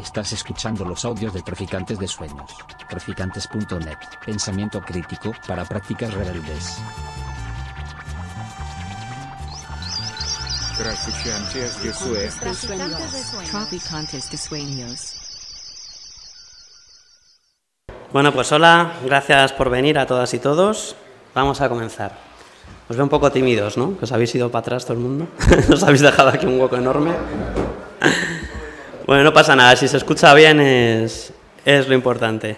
Estás escuchando los audios de Traficantes de Sueños. Traficantes.net. Pensamiento crítico para prácticas rebeldes. Traficantes de Sueños. Traficantes de sueños. Bueno, pues hola, gracias por venir a todas y todos. Vamos a comenzar. Os veo un poco tímidos, ¿no? Que os habéis ido para atrás todo el mundo. os habéis dejado aquí un hueco enorme. Bueno, no pasa nada, si se escucha bien es, es lo importante.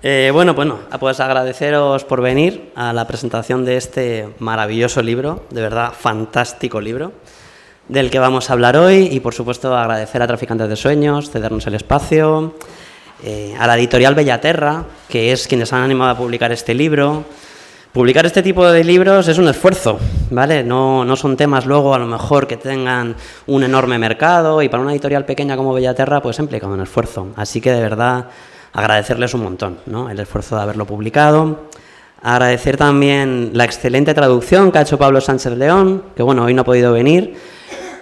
Eh, bueno, bueno, pues agradeceros por venir a la presentación de este maravilloso libro, de verdad fantástico libro, del que vamos a hablar hoy y por supuesto agradecer a Traficantes de Sueños, cedernos el espacio, eh, a la editorial Bellaterra, que es quienes han animado a publicar este libro. Publicar este tipo de libros es un esfuerzo, ¿vale? No, no, son temas luego a lo mejor que tengan un enorme mercado y para una editorial pequeña como Bellaterra pues implica un esfuerzo. Así que de verdad agradecerles un montón, ¿no? El esfuerzo de haberlo publicado. Agradecer también la excelente traducción que ha hecho Pablo Sánchez León, que bueno, hoy no ha podido venir,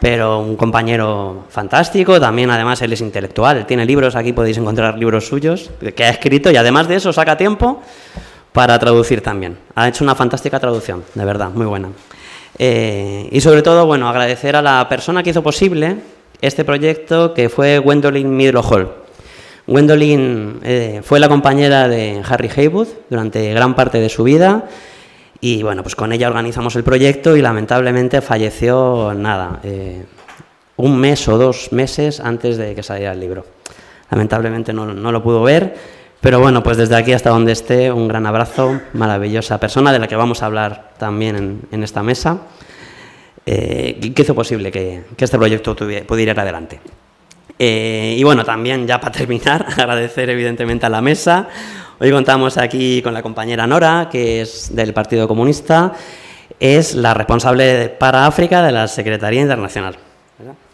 pero un compañero fantástico, también además él es intelectual, tiene libros, aquí podéis encontrar libros suyos que ha escrito y además de eso saca tiempo para traducir también. Ha hecho una fantástica traducción, de verdad, muy buena. Eh, y sobre todo, bueno, agradecer a la persona que hizo posible este proyecto, que fue Gwendolyn Midlohall. Gwendolyn eh, fue la compañera de Harry Haywood durante gran parte de su vida y bueno, pues con ella organizamos el proyecto y lamentablemente falleció nada, eh, un mes o dos meses antes de que saliera el libro. Lamentablemente no, no, lo pudo ver, pero bueno, pues desde aquí hasta donde esté, un gran abrazo, maravillosa persona de la que vamos a hablar también en, en esta mesa, eh, que hizo posible que, que este proyecto pudiera ir adelante. Eh, y bueno, también ya para terminar, agradecer evidentemente a la mesa. Hoy contamos aquí con la compañera Nora, que es del Partido Comunista, es la responsable para África de la Secretaría Internacional.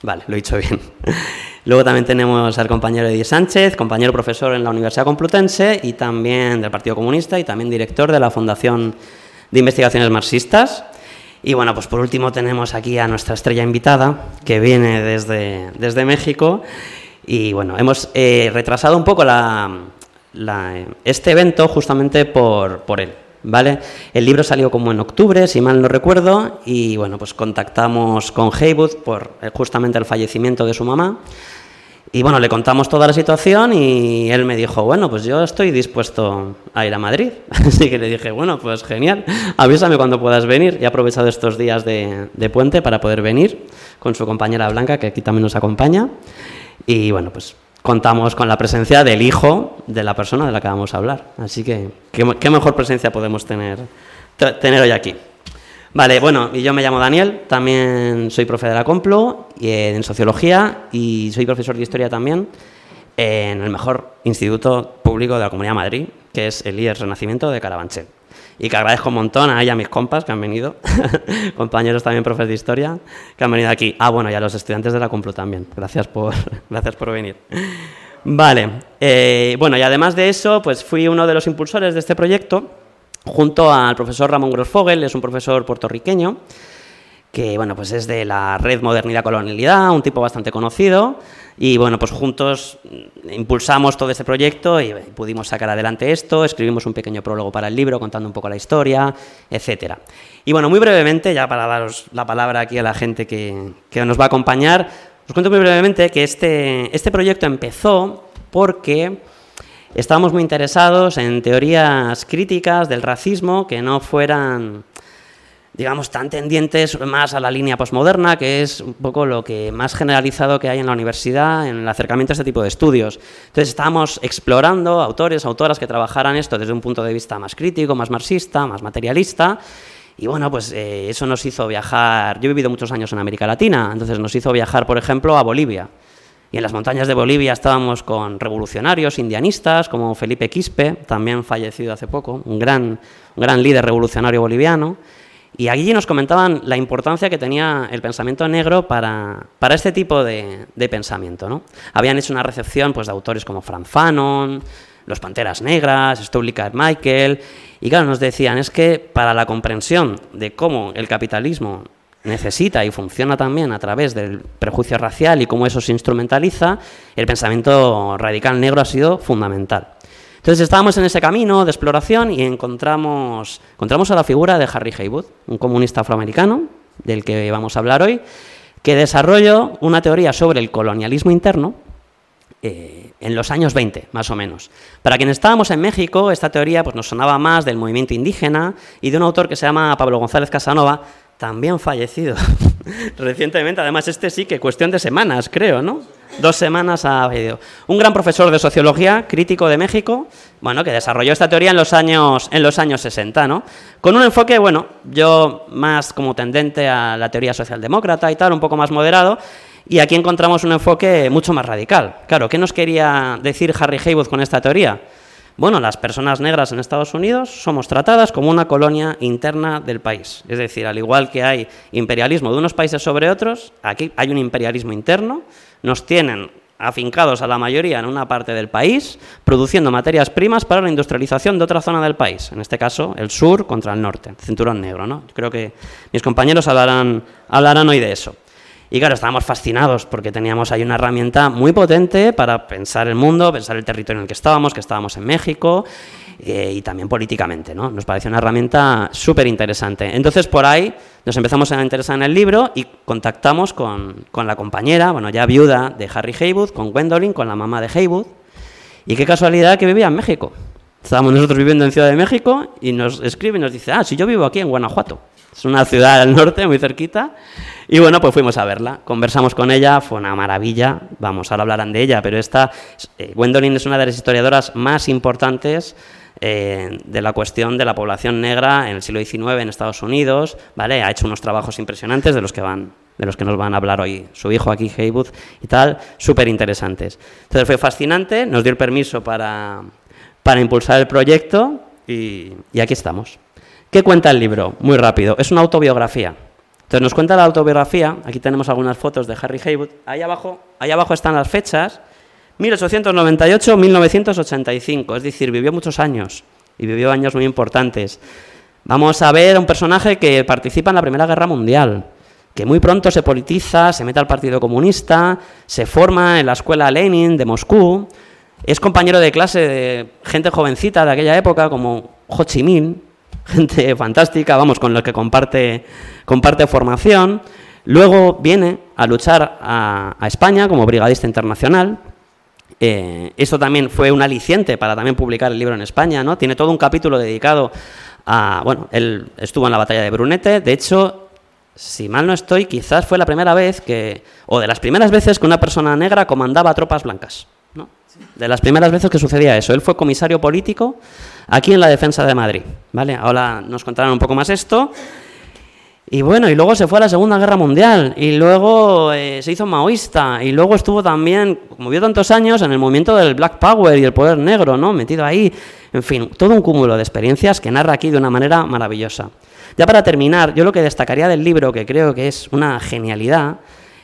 Vale, lo he dicho bien. Luego también tenemos al compañero Eddie Sánchez, compañero profesor en la Universidad Complutense y también del Partido Comunista y también director de la Fundación de Investigaciones Marxistas. Y bueno, pues por último tenemos aquí a nuestra estrella invitada, que viene desde, desde México. Y bueno, hemos eh, retrasado un poco la, la, este evento justamente por, por él. ¿Vale? El libro salió como en octubre, si mal no recuerdo, y bueno, pues contactamos con Haywood por eh, justamente el fallecimiento de su mamá. Y bueno, le contamos toda la situación y él me dijo, bueno, pues yo estoy dispuesto a ir a Madrid. Así que le dije, bueno, pues genial, avísame cuando puedas venir. Y he aprovechado estos días de, de puente para poder venir con su compañera Blanca, que aquí también nos acompaña. Y bueno, pues contamos con la presencia del hijo de la persona de la que vamos a hablar. Así que, ¿qué, mejor presencia podemos tener, tener hoy aquí? Vale, bueno, y yo me llamo Daniel, también soy profe de la Complo y en Sociología y soy profesor de Historia también en el mejor instituto público de la Comunidad de Madrid, que es el IES Renacimiento de Carabanchel. Y que agradezco un montón a ella, mis compas que han venido, compañeros también profes de Historia, que han venido aquí. Ah, bueno, y a los estudiantes de la Complo también. Gracias por, gracias por venir. Vale, eh, bueno, y además de eso, pues fui uno de los impulsores de este proyecto junto al profesor Ramón Grosfogel, es un profesor puertorriqueño, que bueno, pues es de la red Modernidad Colonialidad, un tipo bastante conocido, y bueno, pues juntos impulsamos todo este proyecto y pudimos sacar adelante esto, escribimos un pequeño prólogo para el libro contando un poco la historia, etcétera. Y bueno, muy brevemente, ya para daros la palabra aquí a la gente que, que nos va a acompañar, os cuento muy brevemente que este, este proyecto empezó porque estábamos muy interesados en teorías críticas del racismo que no fueran, digamos, tan tendientes más a la línea posmoderna, que es un poco lo que más generalizado que hay en la universidad en el acercamiento a este tipo de estudios. Entonces estábamos explorando autores, autoras que trabajaran esto desde un punto de vista más crítico, más marxista, más materialista. Y bueno, pues eh, eso nos hizo viajar. Yo he vivido muchos años en América Latina, entonces nos hizo viajar, por ejemplo, a Bolivia. Y en las montañas de Bolivia estábamos con revolucionarios indianistas como Felipe Quispe, también fallecido hace poco, un gran, un gran líder revolucionario boliviano. Y allí nos comentaban la importancia que tenía el pensamiento negro para, para este tipo de, de pensamiento. ¿no? Habían hecho una recepción pues, de autores como Franz Fanon, Los Panteras Negras, Stowley Carmichael, y claro, nos decían, es que para la comprensión de cómo el capitalismo necesita y funciona también a través del prejuicio racial y cómo eso se instrumentaliza, el pensamiento radical negro ha sido fundamental. Entonces estábamos en ese camino de exploración y encontramos, encontramos a la figura de Harry Haywood, un comunista afroamericano, del que vamos a hablar hoy, que desarrolló una teoría sobre el colonialismo interno eh, en los años 20, más o menos. Para quienes estábamos en México, esta teoría pues, nos sonaba más del movimiento indígena y de un autor que se llama Pablo González Casanova, también fallecido recientemente. Además, este sí que cuestión de semanas, creo, ¿no? Dos semanas ha fallecido. Un gran profesor de sociología, crítico de México, bueno, que desarrolló esta teoría en los años, en los años 60, ¿no? Con un enfoque, bueno, yo más como tendente a la teoría socialdemócrata y tal, un poco más moderado, y aquí encontramos un enfoque mucho más radical. Claro, ¿qué nos quería decir Harry Haywood con esta teoría? Bueno, las personas negras en Estados Unidos somos tratadas como una colonia interna del país. Es decir, al igual que hay imperialismo de unos países sobre otros, aquí hay un imperialismo interno. Nos tienen afincados a la mayoría en una parte del país, produciendo materias primas para la industrialización de otra zona del país, en este caso el sur contra el norte, cinturón negro. ¿no? creo que mis compañeros hablarán, hablarán hoy de eso. Y claro, estábamos fascinados porque teníamos ahí una herramienta muy potente para pensar el mundo, pensar el territorio en el que estábamos, que estábamos en México, eh, y también políticamente, ¿no? Nos pareció una herramienta súper interesante. Entonces, por ahí nos empezamos a interesar en el libro y contactamos con, con, la compañera, bueno, ya viuda de Harry Haywood, con Gwendolyn, con la mamá de Haywood, y qué casualidad que vivía en México. Estábamos nosotros viviendo en Ciudad de México y nos escribe y nos dice, ah, si yo vivo aquí en Guanajuato. Es una ciudad al norte, muy cerquita. Y bueno, pues fuimos a verla, conversamos con ella, fue una maravilla, vamos, ahora hablarán de ella, pero esta, eh, Gwendolyn es una de las historiadoras más importantes eh, de la cuestión de la población negra en el siglo XIX en Estados Unidos, ¿vale? Ha hecho unos trabajos impresionantes de los que van de los que nos van a hablar hoy su hijo aquí, Haywood, y tal, súper interesantes. Entonces fue fascinante, nos dio el permiso para, para impulsar el proyecto y, y aquí estamos. ¿Qué cuenta el libro? Muy rápido, es una autobiografía. Entonces nos cuenta la autobiografía, aquí tenemos algunas fotos de Harry Haywood, ahí abajo, ahí abajo están las fechas, 1898-1985, es decir, vivió muchos años y vivió años muy importantes. Vamos a ver a un personaje que participa en la Primera Guerra Mundial, que muy pronto se politiza, se mete al Partido Comunista, se forma en la Escuela Lenin de Moscú, es compañero de clase de gente jovencita de aquella época como Ho Chi Minh, gente fantástica, vamos, con los que comparte, comparte formación. Luego viene a luchar a, España como brigadista internacional. Eh, eso también fue un aliciente para también publicar el libro en España, ¿no? Tiene todo un capítulo dedicado a, bueno, él estuvo en la batalla de Brunete, de hecho, si mal no estoy, quizás fue la primera vez que, o de las primeras veces que una persona negra comandaba tropas blancas. De las primeras veces que sucedía eso. Él fue comisario político aquí en la defensa de Madrid. ¿vale? Ahora nos contarán un poco más esto. Y bueno, y luego se fue a la Segunda Guerra Mundial, y luego eh, se hizo maoísta, y luego estuvo también, como vio tantos años, en el movimiento del Black Power y el poder negro, ¿no? Metido ahí. En fin, todo un cúmulo de experiencias que narra aquí de una manera maravillosa. Ya para terminar, yo lo que destacaría del libro, que creo que es una genialidad,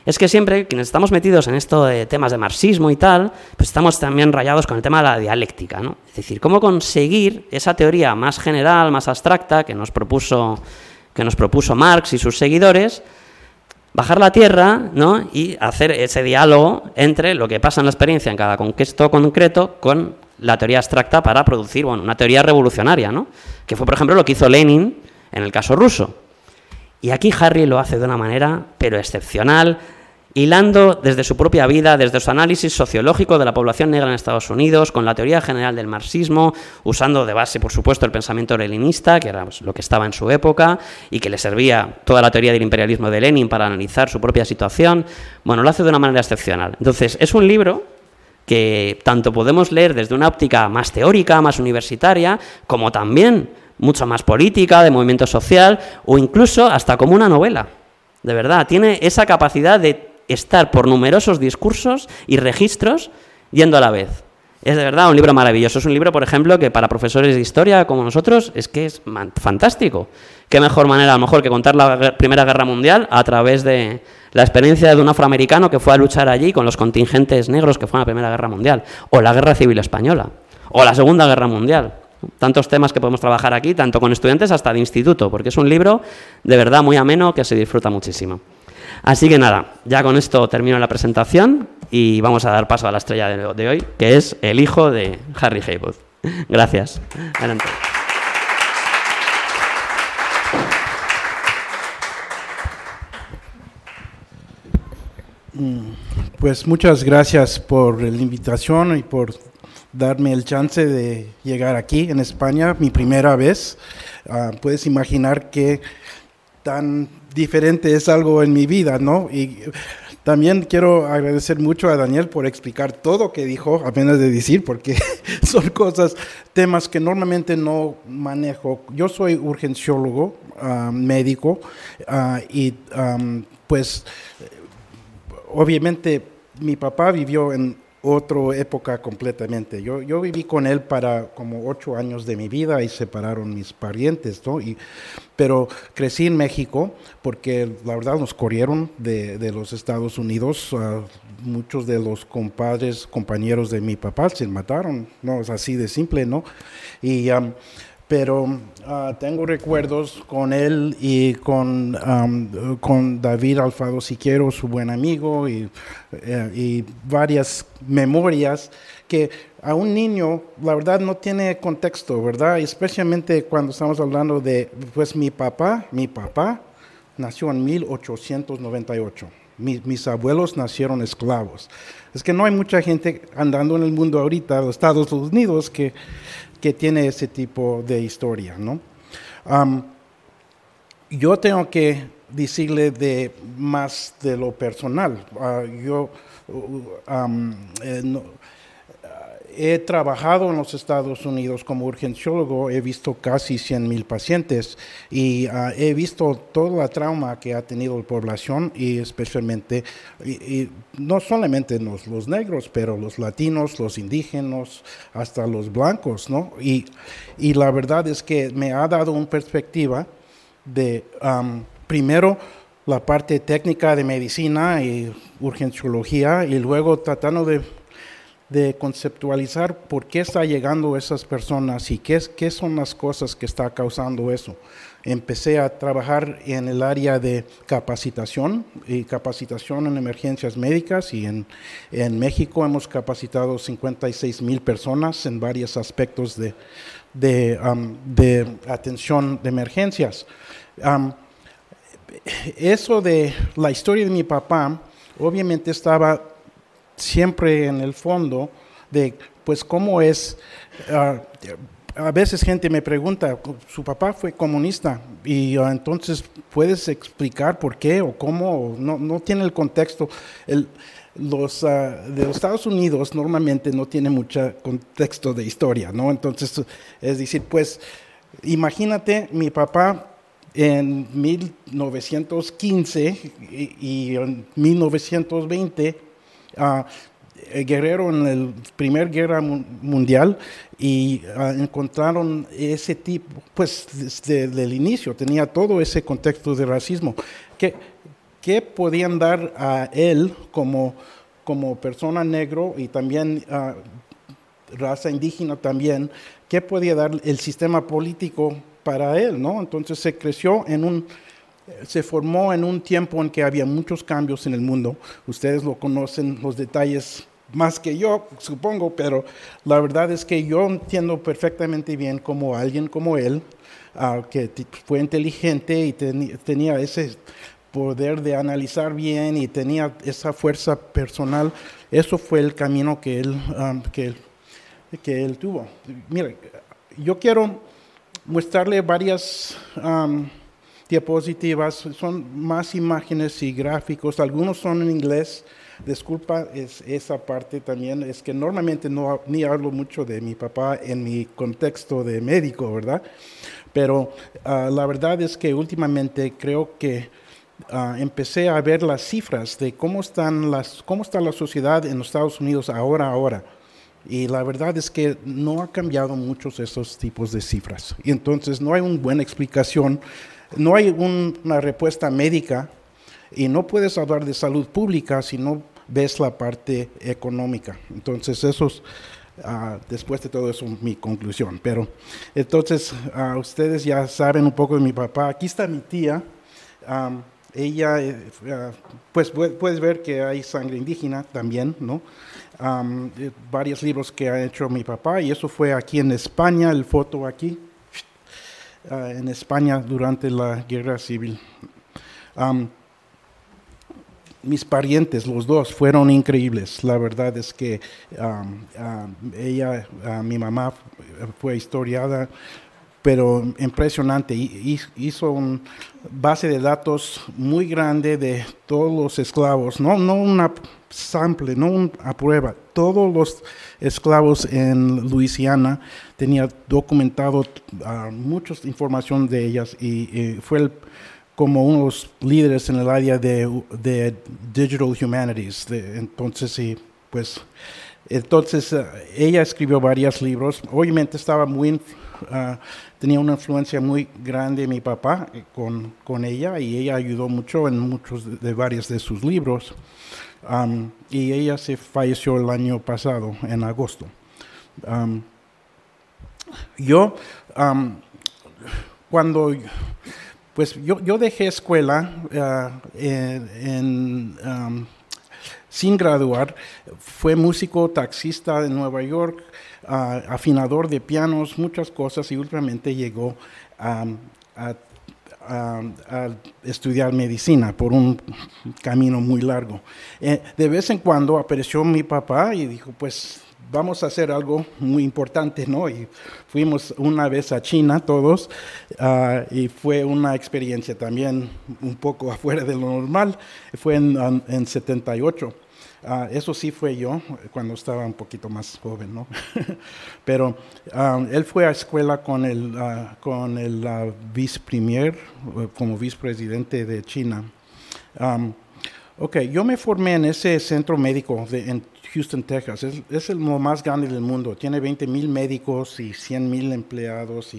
es que siempre quienes estamos metidos en esto de temas de marxismo y tal, pues estamos también rayados con el tema de la dialéctica, ¿no? Es decir, cómo conseguir esa teoría más general, más abstracta que nos propuso, que nos propuso Marx y sus seguidores, bajar la tierra ¿no? y hacer ese diálogo entre lo que pasa en la experiencia en cada contexto concreto con la teoría abstracta para producir bueno, una teoría revolucionaria, ¿no? que fue, por ejemplo, lo que hizo Lenin en el caso ruso. Y aquí Harry lo hace de una manera, pero excepcional, hilando desde su propia vida, desde su análisis sociológico de la población negra en Estados Unidos, con la teoría general del marxismo, usando de base, por supuesto, el pensamiento leninista, que era lo que estaba en su época, y que le servía toda la teoría del imperialismo de Lenin para analizar su propia situación. Bueno, lo hace de una manera excepcional. Entonces, es un libro que tanto podemos leer desde una óptica más teórica, más universitaria, como también mucho más política, de movimiento social o incluso hasta como una novela. De verdad, tiene esa capacidad de estar por numerosos discursos y registros yendo a la vez. Es de verdad un libro maravilloso. Es un libro, por ejemplo, que para profesores de historia como nosotros es que es fantástico. Qué mejor manera, a lo mejor, que contar la Primera Guerra Mundial a través de la experiencia de un afroamericano que fue a luchar allí con los contingentes negros que fue a la Primera Guerra Mundial, o la Guerra Civil Española, o la Segunda Guerra Mundial Tantos temas que podemos trabajar aquí, tanto con estudiantes hasta de instituto, porque es un libro de verdad muy ameno que se disfruta muchísimo. Así que nada, ya con esto termino la presentación y vamos a dar paso a la estrella de, hoy, que es el hijo de Harry Haywood. Gracias. Adelante. Mm, pues muchas gracias por la invitación y por darme el chance de llegar aquí en España, mi primera vez. Ah, puedes imaginar que tan diferente es algo en mi vida, ¿no? Y también quiero agradecer mucho a Daniel por explicar todo que dijo, apenas de decir, porque son cosas, temas que normalmente no manejo. Yo soy urgenciólogo, ah, médico, ah, y pues obviamente mi papá vivió en otra época completamente. Yo, yo viví con él para como ocho años de mi vida y separaron mis parientes, ¿no? Y, pero crecí en México porque la verdad nos corrieron de, de los Estados Unidos. muchos de los compadres, compañeros de mi papá se mataron, ¿no? Es así de simple, ¿no? Y pero ah, tengo recuerdos con él y con, con David Alfaro Siquero, su buen amigo, y, eh, y, varias memorias que a un niño, la verdad, no tiene contexto, ¿verdad? Especialmente cuando estamos hablando de, pues mi papá, mi papá nació en 1898. Mis, mis abuelos nacieron esclavos. Es que no hay mucha gente andando en el mundo ahorita, los Estados Unidos, que que tiene ese tipo de historia, ¿no? yo tengo que decirle de más de lo personal. Ah, yo uh, eh, he trabajado en los Estados Unidos como urgenciólogo, he visto casi 100 mil pacientes y ah, he visto toda la trauma que ha tenido la población y especialmente, no solamente los, negros, pero los latinos, los indígenas, hasta los blancos, ¿no? Y, y la verdad es que me ha dado una perspectiva de, primero, la parte técnica de medicina y urgenciología y luego tratando de de conceptualizar por qué está llegando esas personas y qué, qué son las cosas que está causando eso. Empecé a trabajar en el área de capacitación y capacitación en emergencias médicas y en, en México hemos capacitado 56 mil personas en varios aspectos de, de, atención de emergencias. Eso de la historia de mi papá, obviamente estaba siempre en el fondo de, pues, cómo es, ah, a veces gente me pregunta, su papá fue comunista y ah, entonces puedes explicar por qué o cómo, no, no tiene el contexto. El, los ah, de los Estados Unidos normalmente no tiene mucho contexto de historia, ¿no? Entonces, es decir, pues, imagínate mi papá en 1915 y, y en 1920 uh, guerrero en la Primera Guerra Mundial y ah, encontraron ese tipo, pues desde el inicio tenía todo ese contexto de racismo. ¿Qué, qué podían dar a él como, como persona negro y también uh, raza indígena también? ¿Qué podía dar el sistema político para él? ¿no? Entonces se creció en un se formó en un tiempo en que había muchos cambios en el mundo. Ustedes lo conocen los detalles más que yo, supongo, pero la verdad es que yo entiendo perfectamente bien como alguien como él, ah, que fue inteligente y tenía ese poder de analizar bien y tenía esa fuerza personal, eso fue el camino que él, ah, que, que él tuvo. Mire, yo quiero mostrarle varias... Um, diapositivas, son más imágenes y gráficos, algunos son en inglés, disculpa es esa parte también, es que normalmente no ni hablo mucho de mi papá en mi contexto de médico, ¿verdad? Pero ah, la verdad es que últimamente creo que ah, empecé a ver las cifras de cómo, están las, cómo está la sociedad en los Estados Unidos ahora, ahora. Y la verdad es que no ha cambiado muchos esos tipos de cifras. Y entonces no hay una buena explicación no hay una respuesta médica y no puedes hablar de salud pública si no ves la parte económica. Entonces, esos, ah, después de todo eso mi conclusión. Pero entonces ah, ustedes ya saben un poco de mi papá. Aquí está mi tía. Am, ella, ah, pues pu- puedes ver que hay sangre indígena también, ¿no? Eh, varios libros que ha hecho mi papá y eso fue aquí en España, el foto aquí, ah, en España durante la guerra civil. Am, mis parientes, los dos, fueron increíbles. La verdad es que am, am, ella, ah, mi mamá, fue historiada, pero impresionante. Hi- hi- Hizo una base de datos muy grande de todos los esclavos, no, no una sample, no una prueba. Todos los esclavos en Luisiana tenía documentado ah, mucha información de ellas y, fue como uno de los líderes en el área de, de digital humanities. entonces, pues, entonces eh, ella escribió varios libros. Obviamente estaba muy, ah, tenía una influencia muy grande mi papá eh, con, con ella y ella ayudó mucho en muchos de, varios de sus libros. Am, y ella se falleció el año pasado, en agosto. Am, yo, cuando pues yo, yo dejé escuela ah, en, am, sin graduar. Fue músico, taxista en Nueva York, ah, afinador de pianos, muchas cosas y últimamente llegó a estudiar medicina por un camino muy largo. Eh, de vez en cuando apareció mi papá y dijo, pues vamos a hacer algo muy importante, ¿no? Y fuimos una vez a China todos ah, y fue una experiencia también un poco afuera de lo normal. Fue en, en- en 78. Ah, eso sí fue yo cuando estaba un poquito más joven, ¿no? Pero ah, él fue a escuela con el, ah, con el ah, vicepremier, como vicepresidente de China. Am, ok, yo me formé en ese centro médico de, en Houston, Texas. Es, es el más grande del mundo. Tiene 20 mil médicos y 100 mil empleados.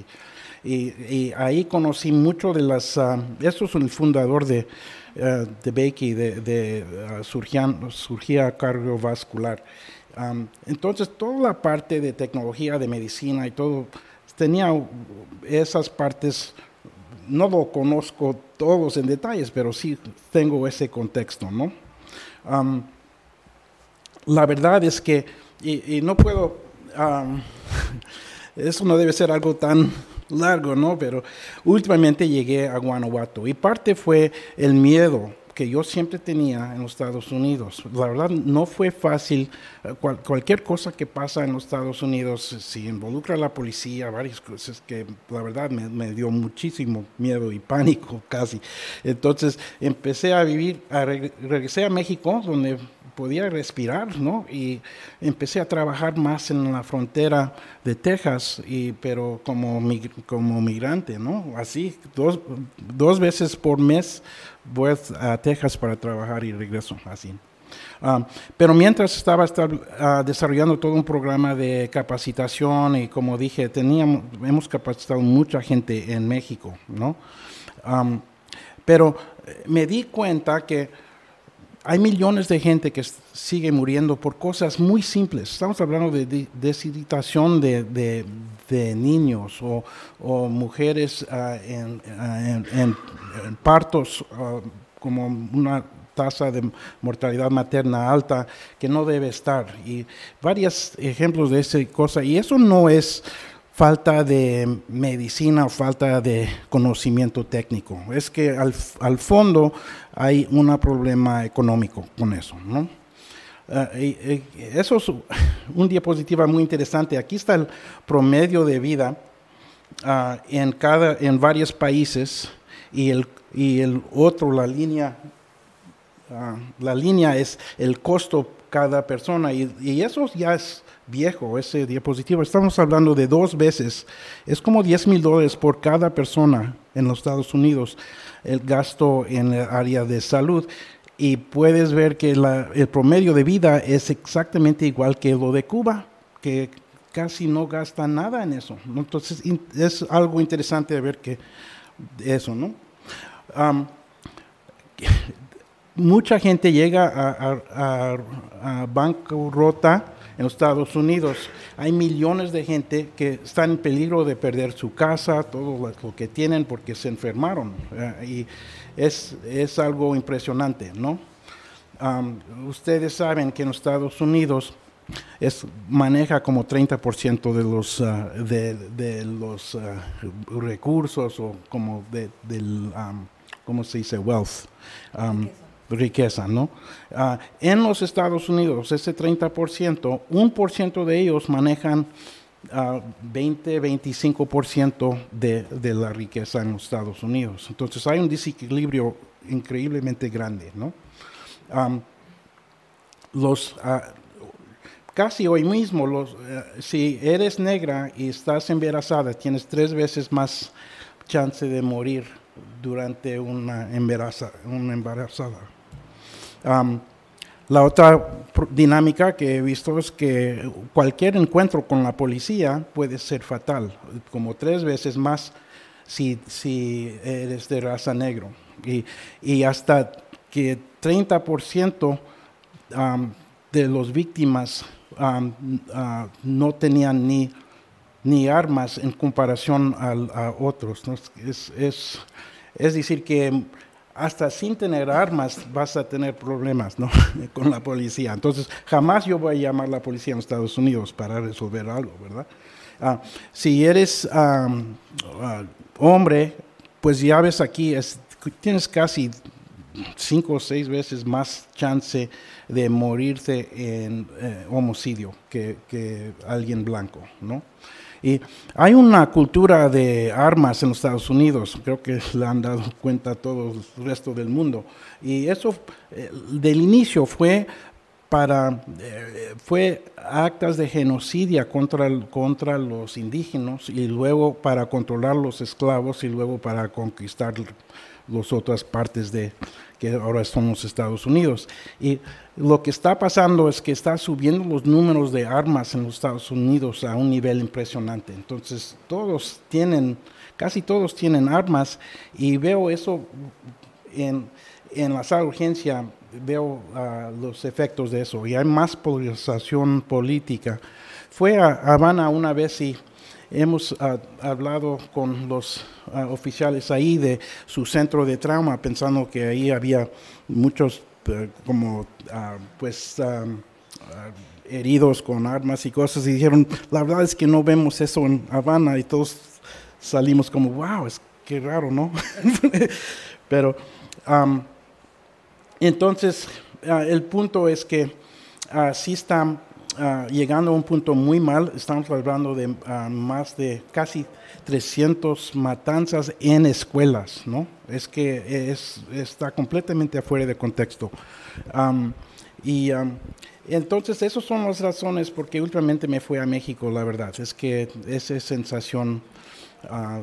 Y, ahí conocí mucho de las... ah, eso es el fundador de, eh, de Bakey, de, de cirugía- cirugía cardiovascular. Entonces, toda la parte de tecnología, de medicina y todo, tenía esas partes no lo conozco todos en detalles, pero sí tengo ese contexto, ¿no? La verdad es que, y, y no puedo, am, eso no debe ser algo tan largo, ¿no? Pero últimamente llegué a Guanajuato y parte fue el miedo que yo siempre tenía en los Estados Unidos. La verdad no fue fácil. eh, cual- cualquier cosa que pasa en los Estados Unidos, si involucra a la policía, varias cosas que la verdad me, me dio muchísimo miedo y pánico casi. Entonces empecé a vivir, a reg- regresé a México, donde podía respirar, ¿no? Y empecé a trabajar más en la frontera de Texas, y, pero como, mig- como migrante, ¿no? Así, dos, dos veces por mes voy a Texas para trabajar y regreso, así. Ah, pero mientras estaba estab- ah, desarrollando todo un programa de capacitación y como dije, teníamos, hemos capacitado mucha gente en México, ¿no? Am, pero eh, me di cuenta que hay millones de gente que sigue muriendo por cosas muy simples. Estamos hablando de de- deshidratación de, de- de niños o, o mujeres ah, en, en- partos ah, como una tasa de mortalidad materna alta que no debe estar. Y varios ejemplos de esa cosa. Y eso no es falta de medicina o falta de conocimiento técnico. Es que al, al fondo hay un problema económico con eso, ¿no? Ah, eso es un diapositiva muy interesante. Aquí está el promedio de vida ah, en, cada, en varios países y el, y el otro, la línea Ah, la línea es el costo cada persona y, y eso ya es viejo, ese diapositivo. Estamos hablando de dos veces. Es como 10 mil dólares por cada persona en los Estados Unidos el gasto en el área de salud. Y puedes ver que la- el promedio de vida es exactamente igual que lo de Cuba, que casi no gasta nada en eso. Entonces es algo interesante ver que eso, ¿no? Mucha gente llega a, a- bancarrota en los Estados Unidos. Hay millones de gente que están en peligro de perder su casa, todo lo que tienen porque se enfermaron. y es, es algo impresionante, ¿no? Am, ustedes saben que en los Estados Unidos es, maneja como 30% de los, ah, de, los ah, recursos o como de, del, am, ¿cómo se dice? Wealth. am, riqueza, ¿no? Ah, en los Estados Unidos, ese 30%, un por ciento de ellos manejan ah, 20, 25% de, de la riqueza en los Estados Unidos. Entonces hay un desequilibrio increíblemente grande, ¿no? Los, ah, casi hoy mismo, los, eh, si eres negra y estás embarazada, tienes tres veces más chance de morir durante una, embaraza- una embarazada. La otra dinámica que he visto es que cualquier encuentro con la policía puede ser fatal, como tres veces más si, si eres de raza negro. Y, y hasta que 30% am, de las víctimas ah, no tenían ni, ni armas en comparación a otros. Es, es, es decir, que hasta sin tener armas vas a tener problemas ¿no? con la policía. Entonces, jamás yo voy a llamar a la policía en Estados Unidos para resolver algo, ¿verdad? Ah, si eres ah, hombre, pues ya ves aquí, es- tienes casi cinco o seis veces más chance de morirte en eh, homicidio que, que alguien blanco, ¿no? Y hay una cultura de armas en los Estados Unidos, creo que le han dado cuenta todo el resto del mundo. Y eso eh, del inicio fue para eh, fue actas de genocidio contra, contra los indígenas y luego para controlar los esclavos y luego para conquistar las otras partes de que ahora son los Estados Unidos. Y lo que está pasando es que está subiendo los números de armas en los Estados Unidos a un nivel impresionante. Entonces, todos tienen, casi todos tienen armas y veo eso en, en la sala de urgencia, veo ah, los efectos de eso y hay más polarización política. Fue a Habana una vez y hemos ah, hablado con los ah, oficiales ahí de su centro de trauma, pensando que ahí había muchos eh, como ah, pues heridos con armas y cosas y dijeron, la verdad es que no vemos eso en Habana y todos salimos como, wow, es que raro, ¿no? Pero am, entonces el punto es que ah, sí ah, llegando a un punto muy mal. Estamos hablando de ah, más de casi 300 matanzas en escuelas, ¿no? Es que es, está completamente afuera de contexto. Am, y am, entonces esas son las razones por qué últimamente me fui a México, la verdad. Es que esa sensación ah,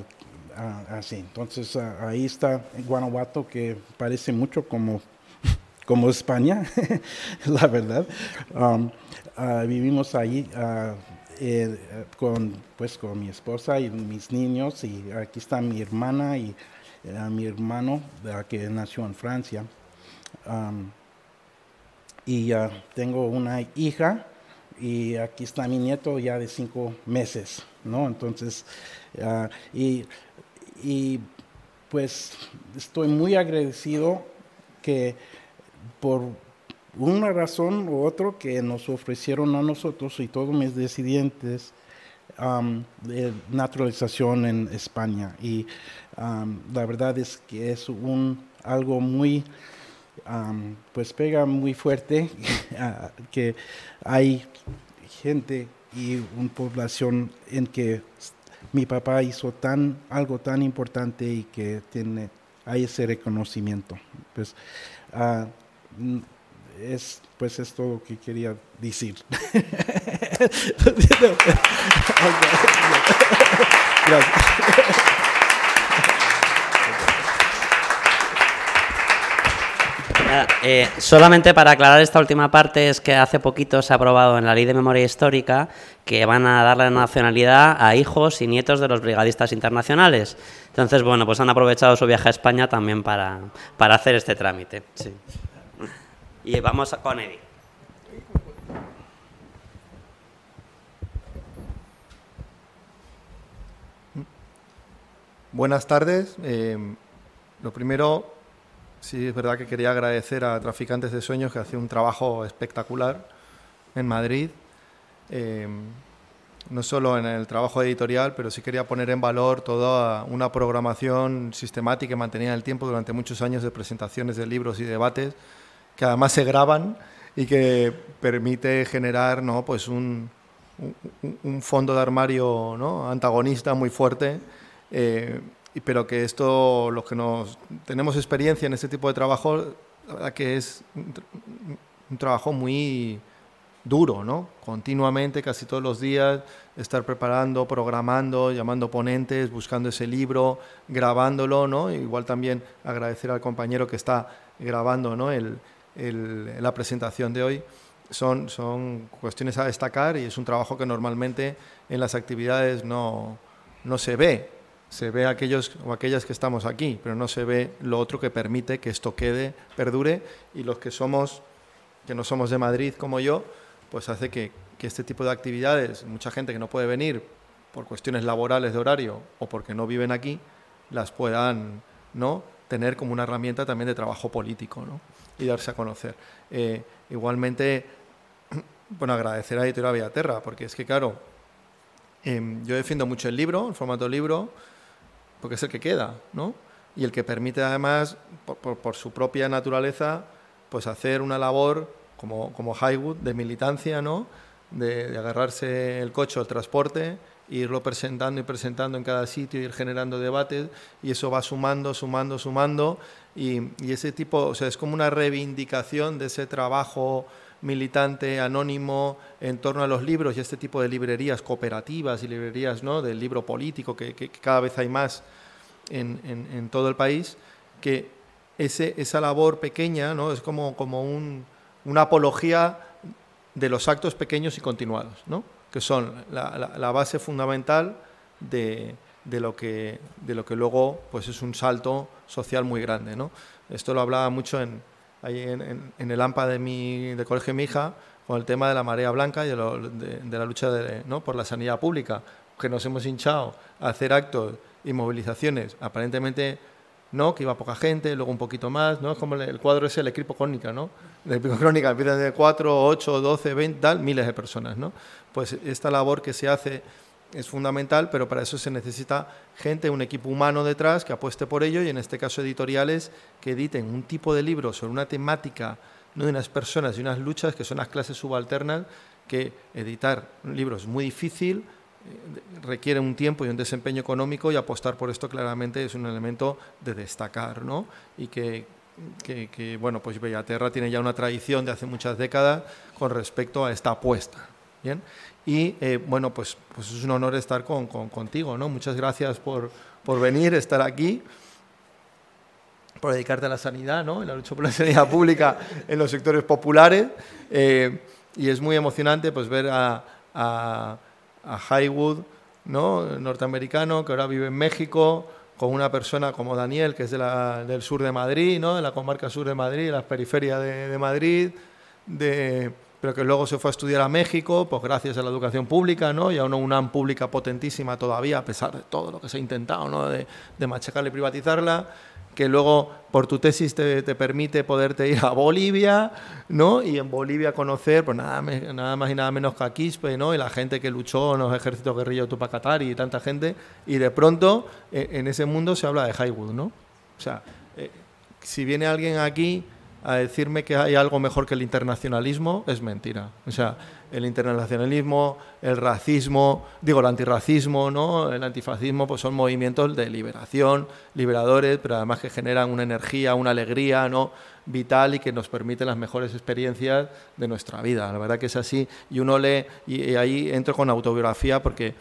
así. Entonces ah, ahí está Guanajuato que parece mucho como como España, la verdad. Um, ah, vivimos ahí ah, eh, con, pues, con mi esposa y mis niños y aquí está mi hermana y eh, mi hermano que nació en Francia. Um, y tengo una hija y aquí está mi nieto ya de cinco meses, ¿no? Entonces, ah, y, y pues estoy muy agradecido que por una razón u otra que nos ofrecieron a nosotros y todos mis disidentes am, de naturalización en España. Y la verdad es que es un, algo muy, am, pues pega muy fuerte que hay gente y una población en que mi papá hizo tan, algo tan importante y que tiene, hay ese reconocimiento. Pues, ah, es, pues es todo lo que quería decir. Eh, solamente para aclarar esta última parte es que hace poquito se ha aprobado en la Ley de Memoria Histórica que van a darle la nacionalidad a hijos y nietos de los brigadistas internacionales. Entonces, bueno, pues han aprovechado su viaje a España también para, para hacer este trámite. sí y vamos con Eddie. Buenas tardes. Em, lo primero, sí es verdad que quería agradecer a Traficantes de Sueños que hace un trabajo espectacular en Madrid. Em, no solo en el trabajo editorial, pero sí quería poner en valor toda una programación sistemática y mantenida en el tiempo durante muchos años de presentaciones de libros y debates que además se graban y que permite generar ¿no? pues un, un, fondo de armario ¿no? antagonista muy fuerte. Eh, pero que esto, los que nos tenemos experiencia en este tipo de trabajo, la verdad que es un trabajo muy, duro, ¿no? Continuamente, casi todos los días, estar preparando, programando, llamando ponentes, buscando ese libro, grabándolo, ¿no? Igual también agradecer al compañero que está grabando, ¿no? El, el, la presentación de hoy. Son, son cuestiones a destacar y es un trabajo que normalmente en las actividades no, no se ve. Se ve aquellos o aquellas que estamos aquí, pero no se ve lo otro que permite que esto quede, perdure y los que somos, que no somos de Madrid como yo, pues hace que, este tipo de actividades, mucha gente que no puede venir por cuestiones laborales de horario o porque no viven aquí, las puedan ¿no? tener como una herramienta también de trabajo político ¿no? Y darse a conocer. Eh, igualmente, bueno, agradecer a Editorial Villaterra, porque es que, claro, em, yo defiendo mucho el libro, el formato libro, porque es el que queda, ¿no? Y el que permite además, por, su propia naturaleza, pues hacer una labor como, como Highwood, de militancia, ¿no? De, agarrarse el coche el transporte, irlo presentando y presentando en cada sitio, ir generando debates, y eso va sumando, sumando, sumando, y, ese tipo, o sea, es como una reivindicación de ese trabajo militante, anónimo, en torno a los libros y este tipo de librerías cooperativas y librerías ¿no? del libro político, que, cada vez hay más en, en, en, todo el país, que ese, esa labor pequeña ¿no? es como, como un una apología de los actos pequeños y continuados, ¿no? Que son la, base fundamental de, lo que, de lo que luego pues es un salto social muy grande. ¿no? Esto lo hablaba mucho en, en, el AMPA de mi, de colegio de mi hija, con el tema de la marea blanca y de, la lucha ¿no? por la sanidad pública, que nos hemos hinchado a hacer actos y movilizaciones aparentemente ¿no? que iba poca gente, luego un poquito más, ¿no? es como el, cuadro es el equipo crónica, ¿no? el equipo crónica empieza de 4, 8, 12, 20, tal, miles de personas. ¿no? Pues esta labor que se hace es fundamental, pero para eso se necesita gente, un equipo humano detrás que apueste por ello y en este caso editoriales que editen un tipo de libro sobre una temática ¿no? de unas personas y unas luchas que son las clases subalternas, que editar un libro es muy difícil, requiere un tiempo y un desempeño económico y apostar por esto claramente es un elemento de destacar, ¿no? Y que, bueno, pues Bellaterra tiene ya una tradición de hace muchas décadas con respecto a esta apuesta, ¿bien? Y, eh, bueno, pues, pues es un honor estar con, contigo, ¿no? Muchas gracias por, por venir, estar aquí por dedicarte a la sanidad, ¿no? en la lucha por la sanidad pública en los sectores populares. Eh, y es muy emocionante pues, ver a Highwood, ¿no? norteamericano, que ahora vive en México, con una persona como Daniel, que es del sur de Madrid, ¿no? de la comarca sur de Madrid, las periferias de, de Madrid, de, pero que luego se fue a estudiar a México, pues gracias a la educación pública, ¿no? y a una UNAM pública potentísima todavía, a pesar de todo lo que se ha intentado, ¿no? de, de machacarla y privatizarla que luego por tu tesis te, permite poderte ir a Bolivia, ¿no? Y en Bolivia conocer, pues nada, más y nada menos que a ¿no? Y la gente que luchó en los ejércitos guerrilleros de Tupac y tanta gente, y de pronto e, en ese mundo se habla de Highwood, ¿no? O sea, eh, si viene alguien aquí a decirme que hay algo mejor que el internacionalismo, es mentira. O sea, el internacionalismo, el racismo, digo, el antirracismo, ¿no? el antifascismo, pues son movimientos de liberación, liberadores, pero además que generan una energía, una alegría ¿no? vital y que nos permiten las mejores experiencias de nuestra vida. La verdad que es así. Y uno lee, y, ahí entro con autobiografía porque,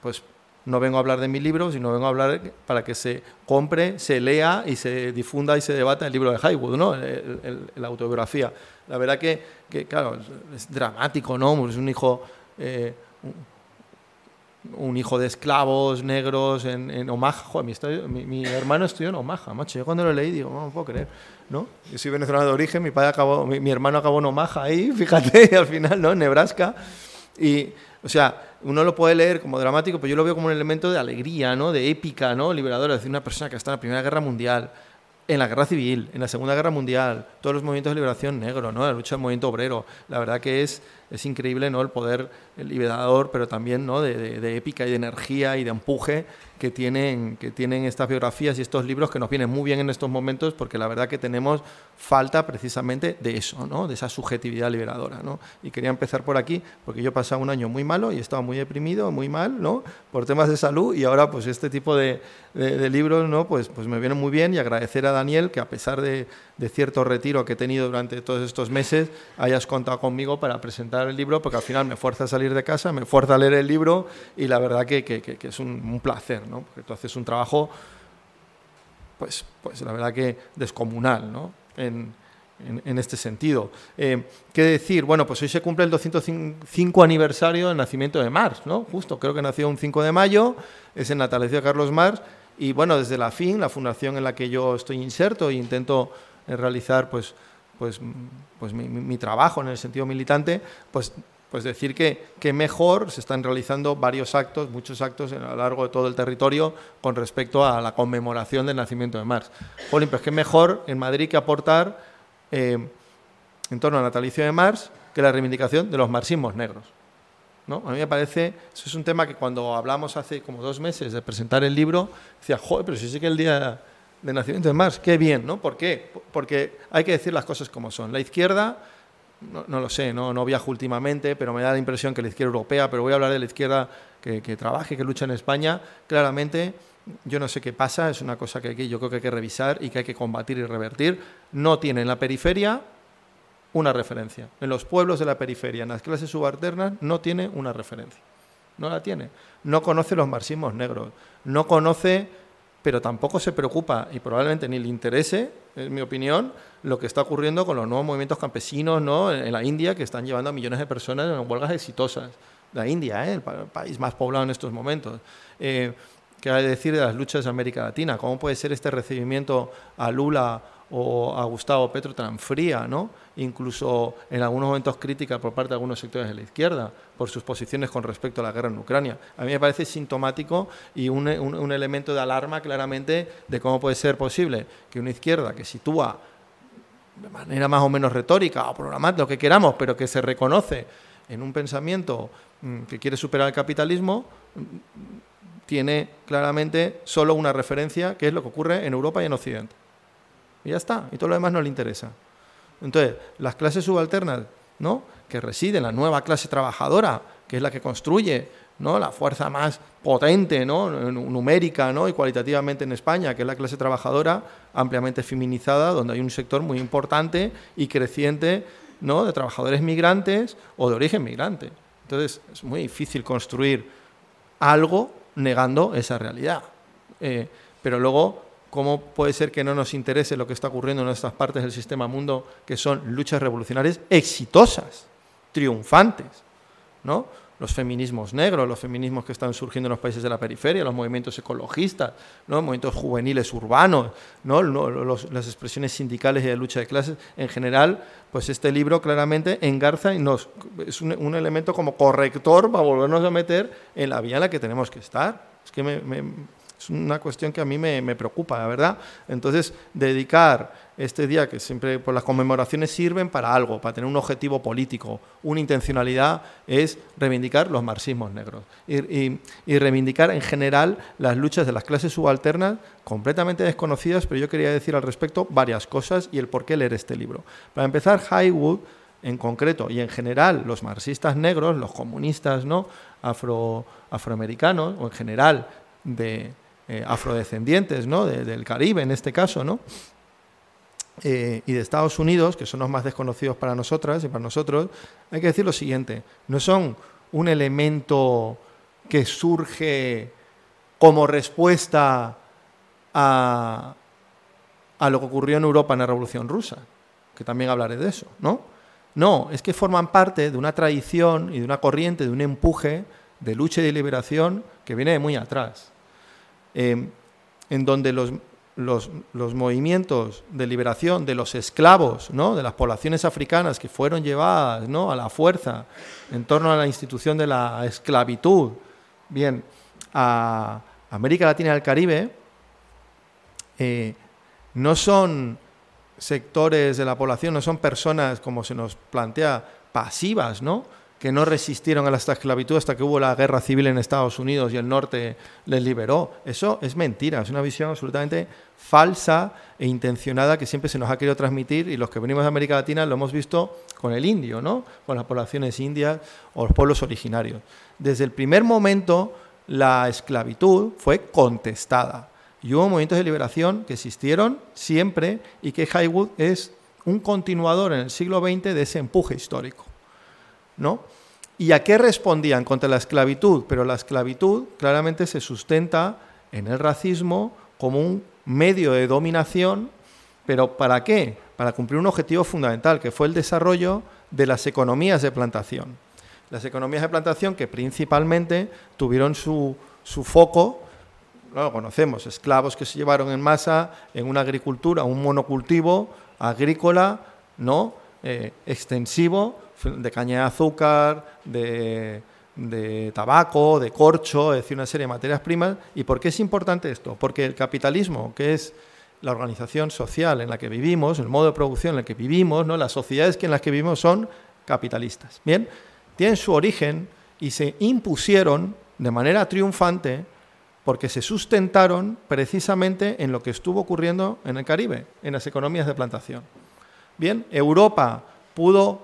pues, no vengo a hablar de mi libro, sino vengo a hablar para que se compre, se lea y se difunda y se debata el libro de Highwood, ¿no? la autobiografía. La verdad que, que, claro, es dramático, ¿no? Es un hijo... Eh, un hijo de esclavos negros en, Omaha. mi, hermano estudió en Omaha, macho. Yo cuando lo leí digo, no, no puedo creer, ¿no? Yo soy venezolano de origen, mi padre acabó, mi, hermano acabó en Omaha ahí, fíjate, al final, ¿no? En Nebraska. Y, o sea, uno lo puede leer como dramático, pero yo lo veo como un elemento de alegría, ¿no? De épica, ¿no? Liberadora. Es decir, una persona que está en la Primera Guerra Mundial, en la guerra civil, en la Segunda Guerra Mundial, todos los movimientos de liberación negro, ¿no? la lucha del movimiento obrero. La verdad que es, es increíble ¿no? el poder liberador, pero también ¿no? de, de, épica y de energía y de empuje que tienen, que tienen estas biografías y estos libros que nos vienen muy bien en estos momentos porque la verdad que tenemos falta precisamente de eso, ¿no? de esa subjetividad liberadora. ¿no? Y quería empezar por aquí porque yo he pasado un año muy malo y he estado muy deprimido, muy mal, ¿no? por temas de salud y ahora pues este tipo de, de, libros ¿no? pues, pues me vienen muy bien y agradecer a Daniel que a pesar de, de cierto retiro que he tenido durante todos estos meses hayas contado conmigo para presentar el libro porque al final me fuerza a salir de casa, me fuerza a leer el libro y la verdad que, que, que es un, placer ¿no? Porque tú haces un trabajo, pues, pues la verdad que descomunal, ¿no? En, en, este sentido. Eh, ¿Qué decir? Bueno, pues hoy se cumple el 205 aniversario del nacimiento de Marx, ¿no? Justo, creo que nació un 5 de mayo, es el natalicio de Carlos Marx, y bueno, desde la FIN, la fundación en la que yo estoy inserto e intento realizar pues, pues, pues mi, trabajo en el sentido militante, pues pues decir que, que, mejor se están realizando varios actos, muchos actos a lo largo de todo el territorio con respecto a la conmemoración del nacimiento de Marx. Jolín, pues qué mejor en Madrid que aportar eh, en torno al natalicio de Marx que la reivindicación de los marxismos negros. ¿no? A mí me parece, eso es un tema que cuando hablamos hace como dos meses de presentar el libro, decía, joder, pero si sí que el día del nacimiento de Marx, qué bien, ¿no? ¿Por qué? Porque hay que decir las cosas como son. La izquierda no, lo sé, no, viajo últimamente, pero me da la impresión que la izquierda europea, pero voy a hablar de la izquierda que, que trabaje, que lucha en España, claramente yo no sé qué pasa, es una cosa que, que yo creo que hay que revisar y que hay que combatir y revertir. No tiene en la periferia una referencia. En los pueblos de la periferia, en las clases subalternas, no tiene una referencia. No la tiene. No conoce los marxismos negros. No conoce pero tampoco se preocupa y probablemente ni le interese, en mi opinión, lo que está ocurriendo con los nuevos movimientos campesinos ¿no? en la India que están llevando a millones de personas en huelgas exitosas. La India, ¿eh? el país más poblado en estos momentos. Eh, ¿Qué hay que decir de las luchas de América Latina? ¿Cómo puede ser este recibimiento a Lula o a Gustavo Petro tan fría, ¿no? incluso en algunos momentos crítica por parte de algunos sectores de la izquierda por sus posiciones con respecto a la guerra en Ucrania. A mí me parece sintomático y un, un, elemento de alarma claramente de cómo puede ser posible que una izquierda que sitúa de manera más o menos retórica o programática, lo que queramos, pero que se reconoce en un pensamiento mm, que quiere superar el capitalismo, mm, tiene claramente solo una referencia, que es lo que ocurre en Europa y en Occidente. Y ya está, y todo lo demás no le interesa. Entonces, las clases subalternas, ¿no? que residen, la nueva clase trabajadora, que es la que construye ¿no? la fuerza más potente, ¿no? numérica ¿no? y cualitativamente en España, que es la clase trabajadora ampliamente feminizada, donde hay un sector muy importante y creciente ¿no? de trabajadores migrantes o de origen migrante. Entonces, es muy difícil construir algo negando esa realidad. Eh, pero luego ¿Cómo puede ser que no nos interese lo que está ocurriendo en estas partes del sistema mundo, que son luchas revolucionarias exitosas, triunfantes? ¿no? Los feminismos negros, los feminismos que están surgiendo en los países de la periferia, los movimientos ecologistas, ¿no? movimientos juveniles urbanos, ¿no? Las expresiones sindicales y de lucha de clases. En general, pues este libro claramente engarza y nos, es un, elemento como corrector para volvernos a meter en la vía en la que tenemos que estar. Es que me es una cuestión que a mí me, me, preocupa, la verdad. Entonces, dedicar este día, que siempre las conmemoraciones sirven para algo, para tener un objetivo político, una intencionalidad, es reivindicar los marxismos negros y, y, y reivindicar en general las luchas de las clases subalternas completamente desconocidas, pero yo quería decir al respecto varias cosas y el por qué leer este libro. Para empezar, Highwood en concreto y en general los marxistas negros, los comunistas no afro, afroamericanos o en general de, eh, afrodescendientes, ¿no? del Caribe en este caso, ¿no? Eh, y de Estados Unidos, que son los más desconocidos para nosotras y para nosotros, hay que decir lo siguiente, no son un elemento que surge como respuesta a, a lo que ocurrió en Europa en la Revolución Rusa, que también hablaré de eso, ¿no? No, es que forman parte de una tradición y de una corriente, de un empuje de lucha y de liberación que viene de muy atrás. Em, en donde los, los, los, movimientos de liberación de los esclavos, ¿no? de las poblaciones africanas que fueron llevadas ¿no? a la fuerza en torno a la institución de la esclavitud, bien, a América Latina y al Caribe, eh, no son sectores de la población, no son personas, como se nos plantea, pasivas, ¿no? Que no resistieron a la esclavitud hasta que hubo la guerra civil en Estados Unidos y el norte les liberó. Eso es mentira, es una visión absolutamente falsa e intencionada que siempre se nos ha querido transmitir y los que venimos de América Latina lo hemos visto con el indio, ¿no? con las poblaciones indias o los pueblos originarios. Desde el primer momento la esclavitud fue contestada y hubo movimientos de liberación que existieron siempre y que Highwood es un continuador en el siglo XX de ese empuje histórico. ¿No? ¿Y a qué respondían contra la esclavitud? Pero la esclavitud claramente se sustenta en el racismo como un medio de dominación, pero ¿para qué? Para cumplir un objetivo fundamental, que fue el desarrollo de las economías de plantación. Las economías de plantación que principalmente tuvieron su, foco, lo conocemos, esclavos que se llevaron en masa en una agricultura, un monocultivo agrícola, ¿no? Eh, extensivo, de caña de azúcar, de, tabaco, de corcho, es decir, una serie de materias primas. ¿Y por qué es importante esto? Porque el capitalismo, que es la organización social en la que vivimos, el modo de producción en el que vivimos, ¿no? las sociedades en las que vivimos son capitalistas. Bien, tienen su origen y se impusieron de manera triunfante porque se sustentaron precisamente en lo que estuvo ocurriendo en el Caribe, en las economías de plantación. Bien, Europa pudo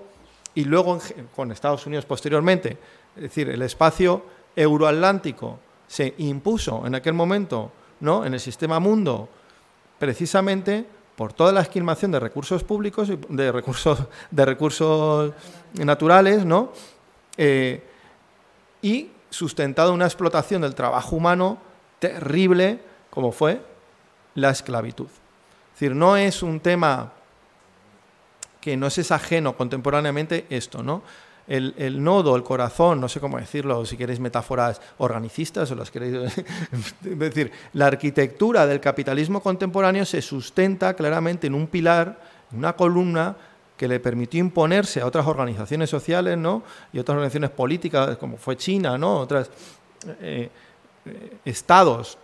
y luego con Estados Unidos posteriormente. Es decir, el espacio euroatlántico se impuso en aquel momento ¿no? en el sistema mundo precisamente por toda la esquilmación de recursos públicos, de recursos, de recursos naturales, ¿no? Eh, y sustentado una explotación del trabajo humano terrible como fue la esclavitud. Es decir, no es un tema que no es ajeno contemporáneamente esto, ¿no? El, nodo, el corazón, no sé cómo decirlo, si queréis metáforas organicistas o las queréis... decir, la arquitectura del capitalismo contemporáneo se sustenta claramente en un pilar, en una columna que le permitió imponerse a otras organizaciones sociales ¿no? y otras organizaciones políticas, como fue China, ¿no? otros eh, eh, estados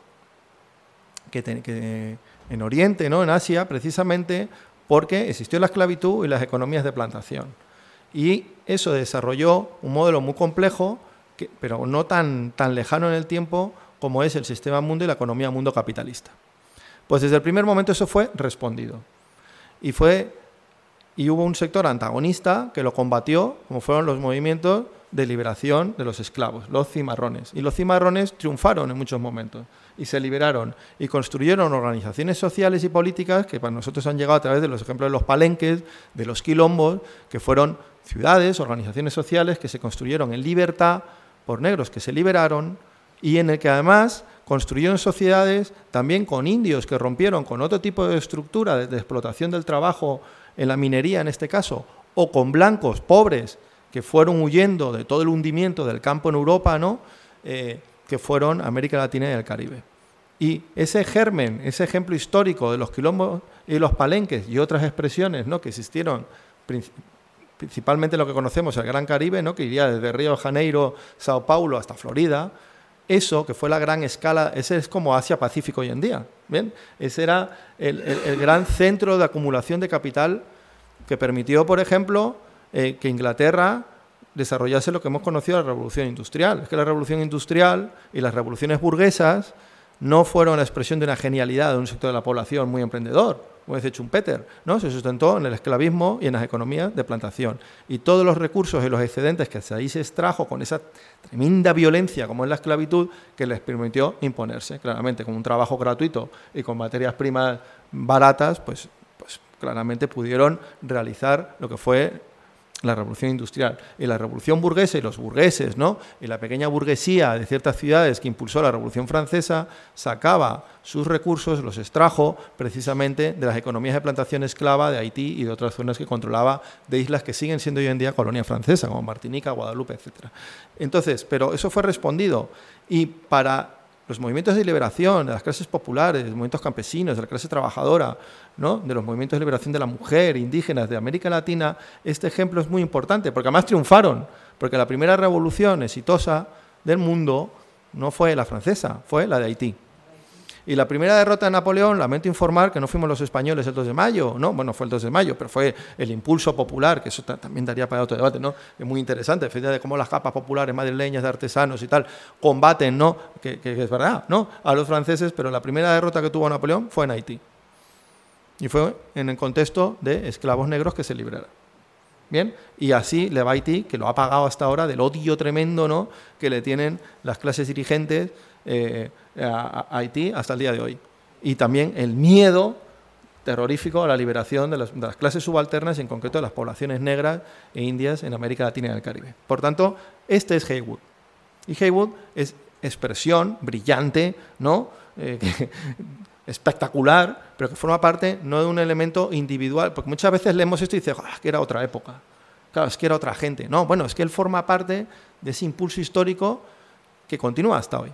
que, que, en Oriente, ¿no? en Asia, precisamente porque existió la esclavitud y las economías de plantación. Y eso desarrolló un modelo muy complejo, pero no tan, tan lejano en el tiempo como es el sistema mundo y la economía mundo capitalista. Pues desde el primer momento eso fue respondido. Y, fue, y hubo un sector antagonista que lo combatió, como fueron los movimientos de liberación de los esclavos, los cimarrones. Y los cimarrones triunfaron en muchos momentos y se liberaron y construyeron organizaciones sociales y políticas que para nosotros han llegado a través de los ejemplos de los palenques, de los quilombos, que fueron ciudades, organizaciones sociales que se construyeron en libertad por negros que se liberaron y en el que además construyeron sociedades también con indios que rompieron con otro tipo de estructura de, explotación del trabajo en la minería en este caso, o con blancos pobres que fueron huyendo de todo el hundimiento del campo en Europa, ¿no? Eh, que fueron América Latina y el Caribe. Y ese germen, ese ejemplo histórico de los quilombos y los palenques y otras expresiones ¿no? que existieron, principalmente lo que conocemos, el Gran Caribe, ¿no? que iría desde Río de Janeiro, Sao Paulo hasta Florida, eso que fue la gran escala, ese es como Asia-Pacífico hoy en día. ¿bien? Ese era el, gran centro de acumulación de capital que permitió, por ejemplo, eh, que Inglaterra desarrollase lo que hemos conocido la revolución industrial. Es que la revolución industrial y las revoluciones burguesas no fueron la expresión de una genialidad de un sector de la población muy emprendedor, como dice Schumpeter, ¿no? se sustentó en el esclavismo y en las economías de plantación. Y todos los recursos y los excedentes que ahí se extrajo con esa tremenda violencia como es la esclavitud, que les permitió imponerse, claramente, con un trabajo gratuito y con materias primas baratas, pues, pues claramente pudieron realizar lo que fue la revolución industrial y la revolución burguesa y los burgueses, ¿no? Y la pequeña burguesía de ciertas ciudades que impulsó la revolución francesa sacaba sus recursos, los extrajo precisamente de las economías de plantación esclava de Haití y de otras zonas que controlaba de islas que siguen siendo hoy en día colonia francesa, como Martinica, Guadalupe, etc. Entonces, pero eso fue respondido y para los movimientos de liberación de las clases populares, de los movimientos campesinos, de la clase trabajadora, ¿no? de los movimientos de liberación de la mujer, indígenas, de América Latina, este ejemplo es muy importante, porque además triunfaron, porque la primera revolución exitosa del mundo no fue la francesa, fue la de Haití. Y la primera derrota de Napoleón, lamento informar que no fuimos los españoles el 2 de mayo, no, bueno, fue el 2 de mayo, pero fue el impulso popular, que eso también daría para otro debate, ¿no? Es muy interesante, de cómo las capas populares madrileñas de artesanos y tal combaten, ¿no? Que, es verdad, ¿no? A los franceses, pero la primera derrota que tuvo Napoleón fue en Haití. Y fue en el contexto de esclavos negros que se liberaron. Bien, y así le va Haití, que lo ha pagado hasta ahora del odio tremendo ¿no? que le tienen las clases dirigentes eh, a, Haití hasta el día de hoy. Y también el miedo terrorífico a la liberación de las, clases subalternas y en concreto de las poblaciones negras e indias en América Latina y el Caribe. Por tanto, este es Haywood. Y Haywood es expresión brillante, ¿no? Eh, espectacular, pero que forma parte no de un elemento individual, porque muchas veces leemos esto y dices, ah, que era otra época, claro, es que era otra gente. No, bueno, es que él forma parte de ese impulso histórico que continúa hasta hoy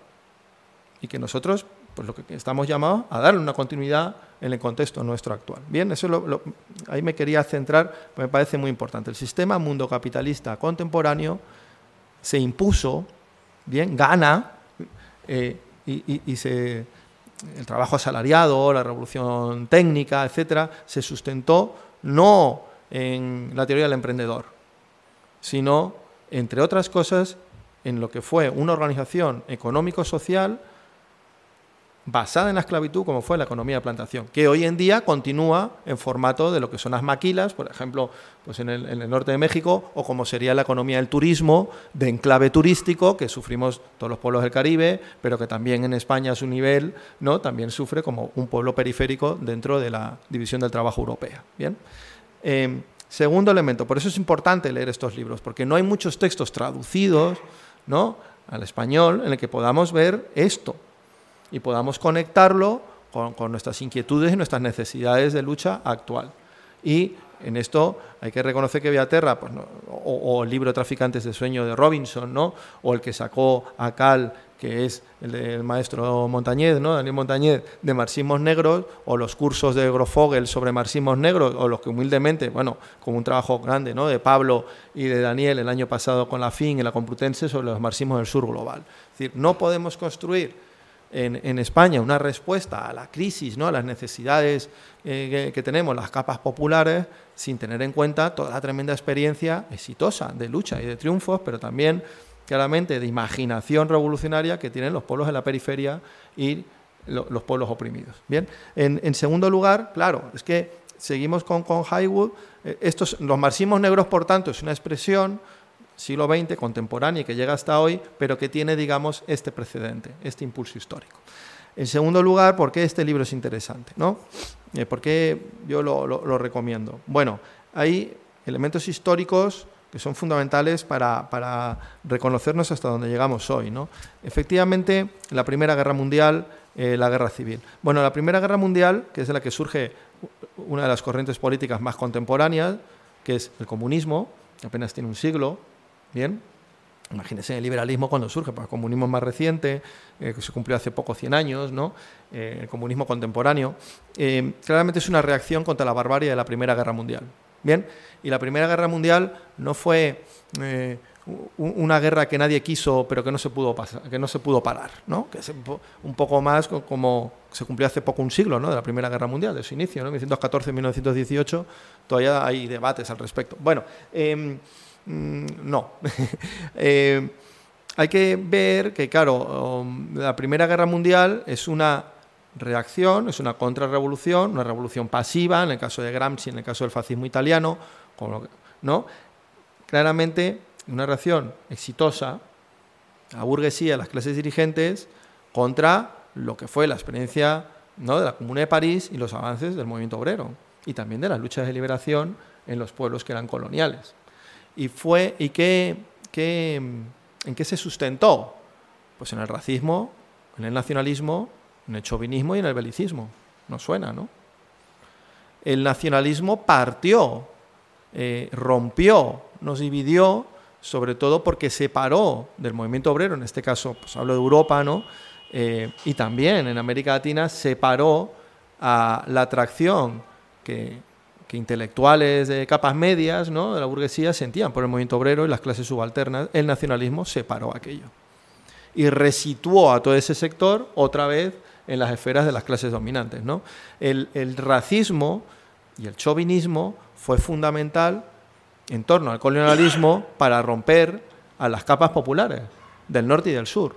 y que nosotros pues lo que estamos llamados a darle una continuidad en el contexto nuestro actual. Bien, eso lo, ahí me quería centrar, me parece muy importante. El sistema mundo capitalista contemporáneo se impuso, bien, gana, eh, y, se, el trabajo asalariado, la revolución técnica, etcétera, se sustentó no en la teoría del emprendedor, sino, entre otras cosas, en lo que fue una organización económico-social basada en la esclavitud como fue la economía de plantación, que hoy en día continúa en formato de lo que son las maquilas, por ejemplo, pues en el, norte de México, o como sería la economía del turismo, de enclave turístico, que sufrimos todos los pueblos del Caribe, pero que también en España a su nivel ¿no? también sufre como un pueblo periférico dentro de la división del trabajo europea. ¿bien? Em, segundo elemento, por eso es importante leer estos libros, porque no hay muchos textos traducidos ¿no? al español en el que podamos ver esto y podamos conectarlo con, nuestras inquietudes y nuestras necesidades de lucha actual. Y en esto hay que reconocer que Beaterra, pues, o, el libro Traficantes de Sueño de Robinson, ¿no? o el que sacó a Cal, que es el maestro Montañez, ¿no? Daniel Montañez, de marxismos negros, o los cursos de Grofogel sobre marxismos negros, o los que humildemente, bueno, con un trabajo grande ¿no? de Pablo y de Daniel el año pasado con la FIN y la Complutense sobre los marxismos del sur global. Es decir, no podemos construir en, España una respuesta a la crisis, ¿no? a las necesidades eh, que, tenemos las capas populares, sin tener en cuenta toda la tremenda experiencia exitosa de lucha y de triunfos, pero también claramente de imaginación revolucionaria que tienen los pueblos de la periferia y los pueblos oprimidos. Bien, en, segundo lugar, claro, es que seguimos con, con Highwood. Eh, estos, los marxismos negros, por tanto, es una expresión siglo XX, contemporánea, que llega hasta hoy, pero que tiene, digamos, este precedente, este impulso histórico. En segundo lugar, ¿por qué este libro es interesante? ¿no? Eh, ¿Por qué yo lo, recomiendo? Bueno, hay elementos históricos que son fundamentales para, reconocernos hasta donde llegamos hoy. ¿no? Efectivamente, la Primera Guerra Mundial, eh, la Guerra Civil. Bueno, la Primera Guerra Mundial, que es de la que surge una de las corrientes políticas más contemporáneas, que es el comunismo, que apenas tiene un siglo, Bien, Imagínense el liberalismo cuando surge, pues el comunismo más reciente, eh, que se cumplió hace poco 100 años, ¿no? Eh, el comunismo contemporáneo, eh, claramente es una reacción contra la barbarie de la Primera Guerra Mundial. Bien, y la Primera Guerra Mundial no fue una guerra que nadie quiso, pero que no se pudo, pasar, que no se pudo parar, ¿no? que es un poco más como se cumplió hace poco un siglo ¿no? de la Primera Guerra Mundial, de su inicio, ¿no? 1914-1918, todavía hay debates al respecto. Bueno, em, Mm, no. Eh, hay que ver que, claro, um, la Primera Guerra Mundial es una reacción, es una contrarrevolución, una revolución pasiva, en el caso de Gramsci, en el caso del fascismo italiano, ¿no? Claramente una reacción exitosa, a burguesía, a las clases dirigentes, contra lo que fue la experiencia ¿no? de la Comuna de París y los avances del movimiento obrero, y también de las luchas de liberación en los pueblos que eran coloniales. ¿Y, fue, y qué, en qué se sustentó? Pues en el racismo, en el nacionalismo, en el chauvinismo y en el belicismo. No suena, ¿no? El nacionalismo partió, eh, rompió, nos dividió, sobre todo porque separó del movimiento obrero, en este caso pues hablo de Europa, ¿no? eh, y también en América Latina separó a la atracción que, que intelectuales de capas medias ¿no? de la burguesía sentían por el movimiento obrero y las clases subalternas, el nacionalismo separó aquello y resituó a todo ese sector otra vez en las esferas de las clases dominantes. ¿no? El, el racismo y el chauvinismo fue fundamental en torno al colonialismo para romper a las capas populares del norte y del sur.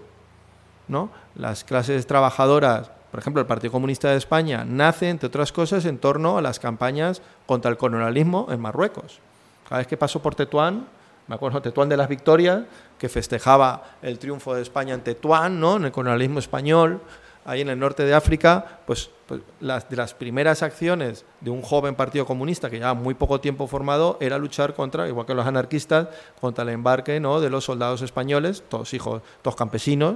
¿no? Las clases trabajadoras, por ejemplo, el Partido Comunista de España nace, entre otras cosas, en torno a las campañas contra el colonialismo en Marruecos. Cada vez que pasó por Tetuán, me acuerdo Tetuán de las Victorias, que festejaba el triunfo de España en Tetuán, ¿no? en el colonialismo español, ahí en el norte de África, pues, pues, de las primeras acciones de un joven partido comunista que llevaba muy poco tiempo formado era luchar contra, igual que los anarquistas, contra el embarque ¿no? de los soldados españoles, todos hijos, todos campesinos,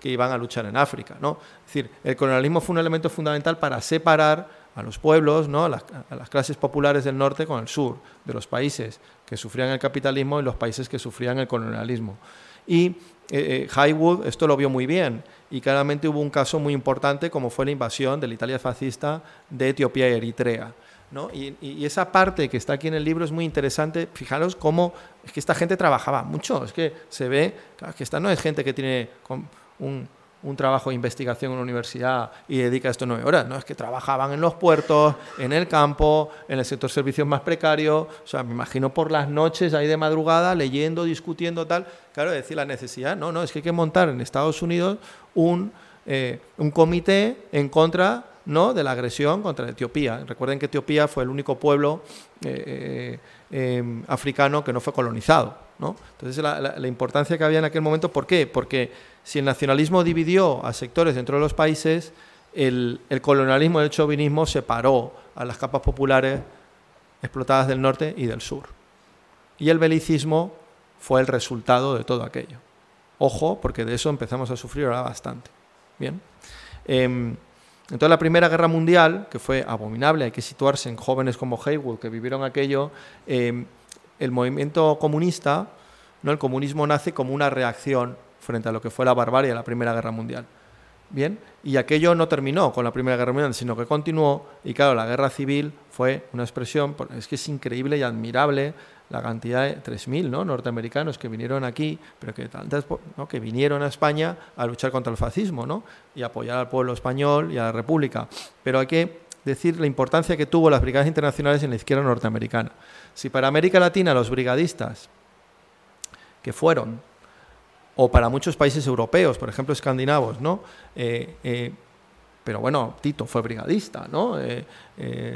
que iban a luchar en África. ¿no? Es decir, el colonialismo fue un elemento fundamental para separar a los pueblos, ¿no? a, las, clases populares del norte con el sur, de los países que sufrían el capitalismo y los países que sufrían el colonialismo. Y eh, Highwood esto lo vio muy bien y claramente hubo un caso muy importante como fue la invasión de la Italia fascista de Etiopía y Eritrea. ¿no? Y, esa parte que está aquí en el libro es muy interesante. Fijaros cómo es que esta gente trabajaba mucho. Es que se ve que esta no es gente que tiene un, un trabajo de investigación en una universidad y dedica esto nueve horas, ¿no? Es que trabajaban en los puertos, en el campo, en el sector servicios más precario, o sea, me imagino por las noches ahí de madrugada leyendo, discutiendo, tal. Claro, decir la necesidad, no, no, es que hay que montar en Estados Unidos un, eh, un comité en contra ¿no? de la agresión contra Etiopía. Recuerden que Etiopía fue el único pueblo eh, eh, africano que no fue colonizado. Entonces, la, importancia que había en aquel momento, ¿por qué? Porque si el nacionalismo dividió a sectores dentro de los países, el, colonialismo y el chauvinismo separó a las capas populares explotadas del norte y del sur. Y el belicismo fue el resultado de todo aquello. Ojo, porque de eso empezamos a sufrir ahora bastante. Bien. Eh, entonces la Primera Guerra Mundial, que fue abominable, hay que situarse en jóvenes como Haywood que vivieron aquello, eh, el movimiento comunista, ¿no? el comunismo nace como una reacción frente a lo que fue la barbarie de la Primera Guerra Mundial. Bien, y aquello no terminó con la Primera Guerra Mundial, sino que continuó, y claro, la guerra civil fue una expresión, es que es increíble y admirable la cantidad de 3.000 ¿no? norteamericanos que vinieron aquí, pero que, ¿no? que vinieron a España a luchar contra el fascismo ¿no? y apoyar al pueblo español y a la República. Pero hay que decir la importancia que tuvo las brigadas internacionales en la izquierda norteamericana. Si para América Latina los brigadistas que fueron, o para muchos países europeos, por ejemplo escandinavos, ¿no? Eh, eh, pero bueno, Tito fue brigadista, ¿no? Eh,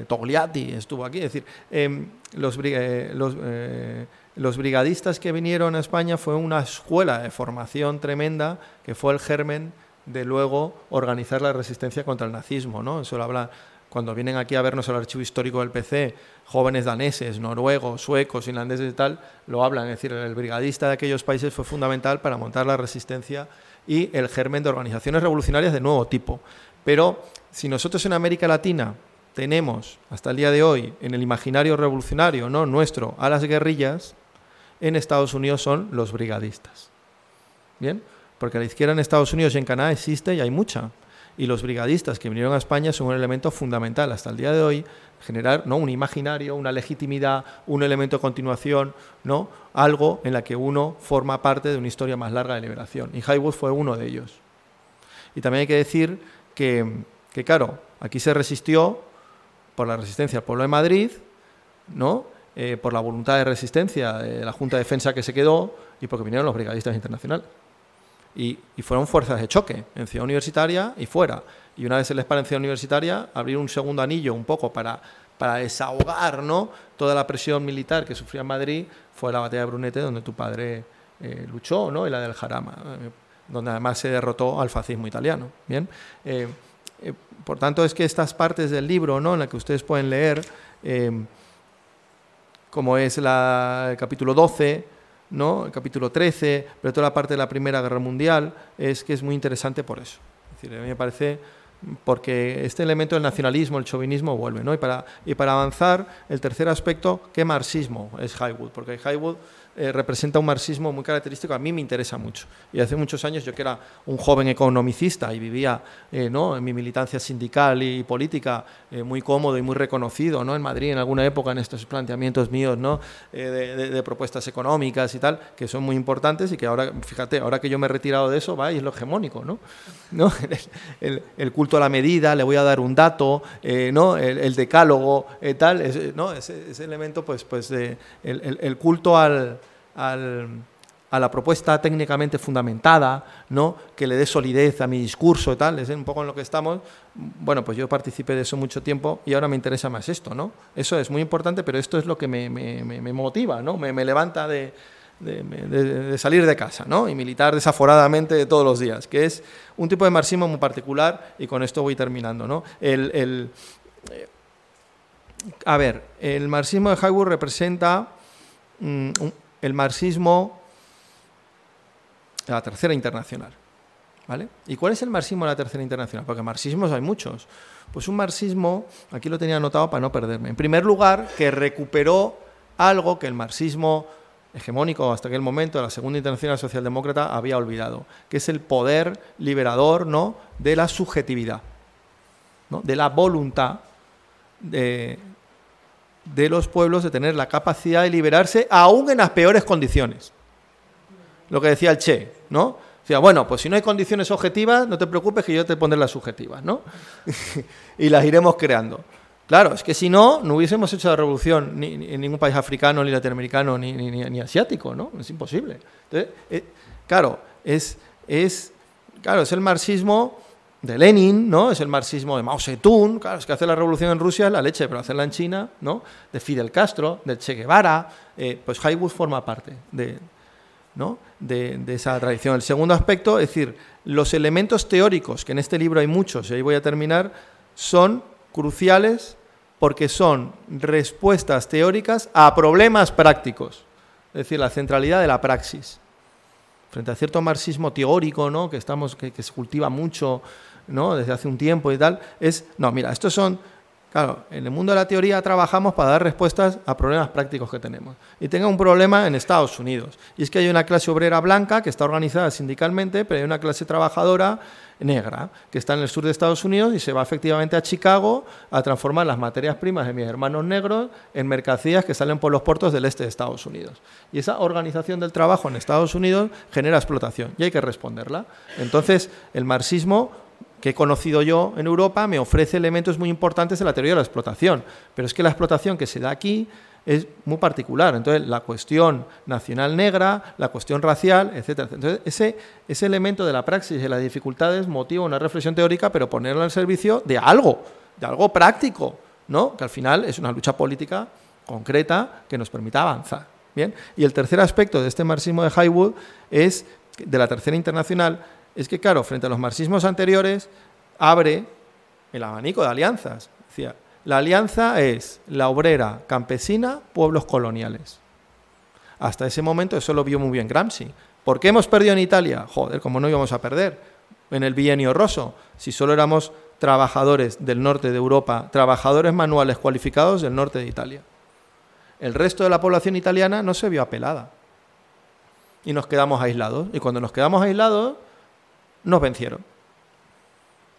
Togliatti estuvo aquí. Es decir, los, los, los, brigadistas que vinieron a España fue una escuela de formación tremenda que fue el germen de luego organizar la resistencia contra el nazismo, ¿no? Eso lo habla cuando vienen aquí a vernos el archivo histórico del PC, jóvenes daneses, noruegos, suecos, finlandeses y tal, lo hablan. Es decir, el brigadista de aquellos países fue fundamental para montar la resistencia y el germen de organizaciones revolucionarias de nuevo tipo. Pero si nosotros en América Latina tenemos hasta el día de hoy en el imaginario revolucionario no nuestro a las guerrillas, en Estados Unidos son los brigadistas. ¿Bien? Porque la izquierda en Estados Unidos y en Canadá existe y hay mucha. Y los brigadistas que vinieron a España son un elemento fundamental hasta el día de hoy, generar ¿no? un imaginario, una legitimidad, un elemento de continuación, ¿no? algo en la que uno forma parte de una historia más larga de liberación. Y Highwood fue uno de ellos. Y también hay que decir que, claro, aquí se resistió por la resistencia del pueblo de Madrid, ¿no? Eh, por la voluntad de resistencia de la Junta de Defensa que se quedó y porque vinieron los brigadistas internacionales. Y, fueron fuerzas de choque en Ciudad Universitaria y fuera. Y una vez se les para en Ciudad Universitaria, abrir un segundo anillo un poco para, para desahogar ¿no? toda la presión militar que sufría Madrid fue la batalla de Brunete, donde tu padre eh, luchó, ¿no? y la del Jarama. Eh, donde además se derrotó al fascismo italiano. Bien, eh, por tanto es que estas partes del libro, ¿no? en las que ustedes pueden leer, como es la, el capítulo 12, ¿no? el capítulo 13, pero toda la parte de la Primera Guerra Mundial, es que es muy interesante por eso. A mí me parece porque este elemento del nacionalismo, el chauvinismo vuelve. ¿no? Y, para, y para avanzar, el tercer aspecto, ¿qué marxismo es Highwood? Porque Highwood eh, representa un marxismo muy característico, a mí me interesa mucho. Y hace muchos años, yo que era un joven economicista y vivía eh, ¿no? en mi militancia sindical y política eh, muy cómodo y muy reconocido ¿no? en Madrid en alguna época en estos planteamientos míos ¿no? de, propuestas económicas y tal, que son muy importantes y que ahora, fíjate, ahora que yo me he retirado de eso, va, y es lo hegemónico, ¿no? ¿No? El, culto a la medida, le voy a dar un dato, ¿no? el, decálogo, tal, ¿no? ese, elemento, pues, pues de, el culto al a la propuesta técnicamente fundamentada, ¿no? que le dé solidez a mi discurso y tal, es un poco en lo que estamos. Bueno, pues yo participé de eso mucho tiempo y ahora me interesa más esto, ¿no? Eso es muy importante, pero esto es lo que me, motiva, ¿no? Me, levanta de, salir de casa, ¿no? Y militar desaforadamente todos los días, que es un tipo de marxismo muy particular y con esto voy terminando, ¿no? El, eh, a ver, el marxismo de Haywood representa mm, el marxismo la Tercera Internacional. ¿Vale? ¿Y cuál es el marxismo de la Tercera Internacional? Porque marxismos hay muchos. Pues un marxismo, aquí lo tenía anotado para no perderme. En primer lugar, que recuperó algo que el marxismo hegemónico hasta aquel momento la Segunda Internacional Socialdemócrata había olvidado, que es el poder liberador ¿no? de la subjetividad, ¿no? de la voluntad de, de los pueblos de tener la capacidad de liberarse aún en las peores condiciones. Lo que decía el Che, ¿no? Sea, bueno, pues si no hay condiciones objetivas, no te preocupes que yo te pondré las subjetivas, ¿no? y las iremos creando. Claro, es que si no, no hubiésemos hecho la revolución ni, en ningún país africano, ni latinoamericano, ni, ni, asiático, ¿no? Es imposible. Entonces, eh, claro, es, es, claro, es el marxismo de Lenin, ¿no? Es el marxismo de Mao Zedong, claro, es que hacer la revolución en Rusia la leche, pero hacerla en China, ¿no? De Fidel Castro, de Che Guevara, eh, pues Haywood forma parte de, ¿no? de, esa tradición. El segundo aspecto, es decir, los elementos teóricos, que en este libro hay muchos, y ahí voy a terminar, son cruciales porque son respuestas teóricas a problemas prácticos, es decir, la centralidad de la praxis. Frente a cierto marxismo teórico, ¿no? que, estamos, que se cultiva mucho ¿no? desde hace un tiempo y tal, es, no, mira, estos son, claro, en el mundo de la teoría trabajamos para dar respuestas a problemas prácticos que tenemos. Y tengo un problema en Estados Unidos, y es que hay una clase obrera blanca que está organizada sindicalmente, pero hay una clase trabajadora negra, que está en el sur de Estados Unidos y se va efectivamente a Chicago a transformar las materias primas de mis hermanos negros en mercancías que salen por los puertos del este de Estados Unidos. Y esa organización del trabajo en Estados Unidos genera explotación y hay que responderla. Entonces, el marxismo que he conocido yo en Europa me ofrece elementos muy importantes de la teoría de la explotación, pero es que la explotación que se da aquí es muy particular. Entonces, la cuestión nacional negra, la cuestión racial, etc. Entonces, ese, ese elemento de la praxis de las dificultades motiva una reflexión teórica, pero ponerlo al servicio de algo, de algo práctico, ¿no? que al final es una lucha política concreta que nos permita avanzar. Bien. Y el tercer aspecto de este marxismo de Highwood es, de la tercera internacional, es que, claro, frente a los marxismos anteriores, abre el abanico de alianzas. Decía, la alianza es la obrera, campesina, pueblos coloniales. Hasta ese momento eso lo vio muy bien Gramsci. ¿Por qué hemos perdido en Italia? Joder, como no íbamos a perder en el bienio rosso, si solo éramos trabajadores del norte de Europa, trabajadores manuales cualificados del norte de Italia. El resto de la población italiana no se vio apelada. Y nos quedamos aislados. Y cuando nos quedamos aislados, nos vencieron.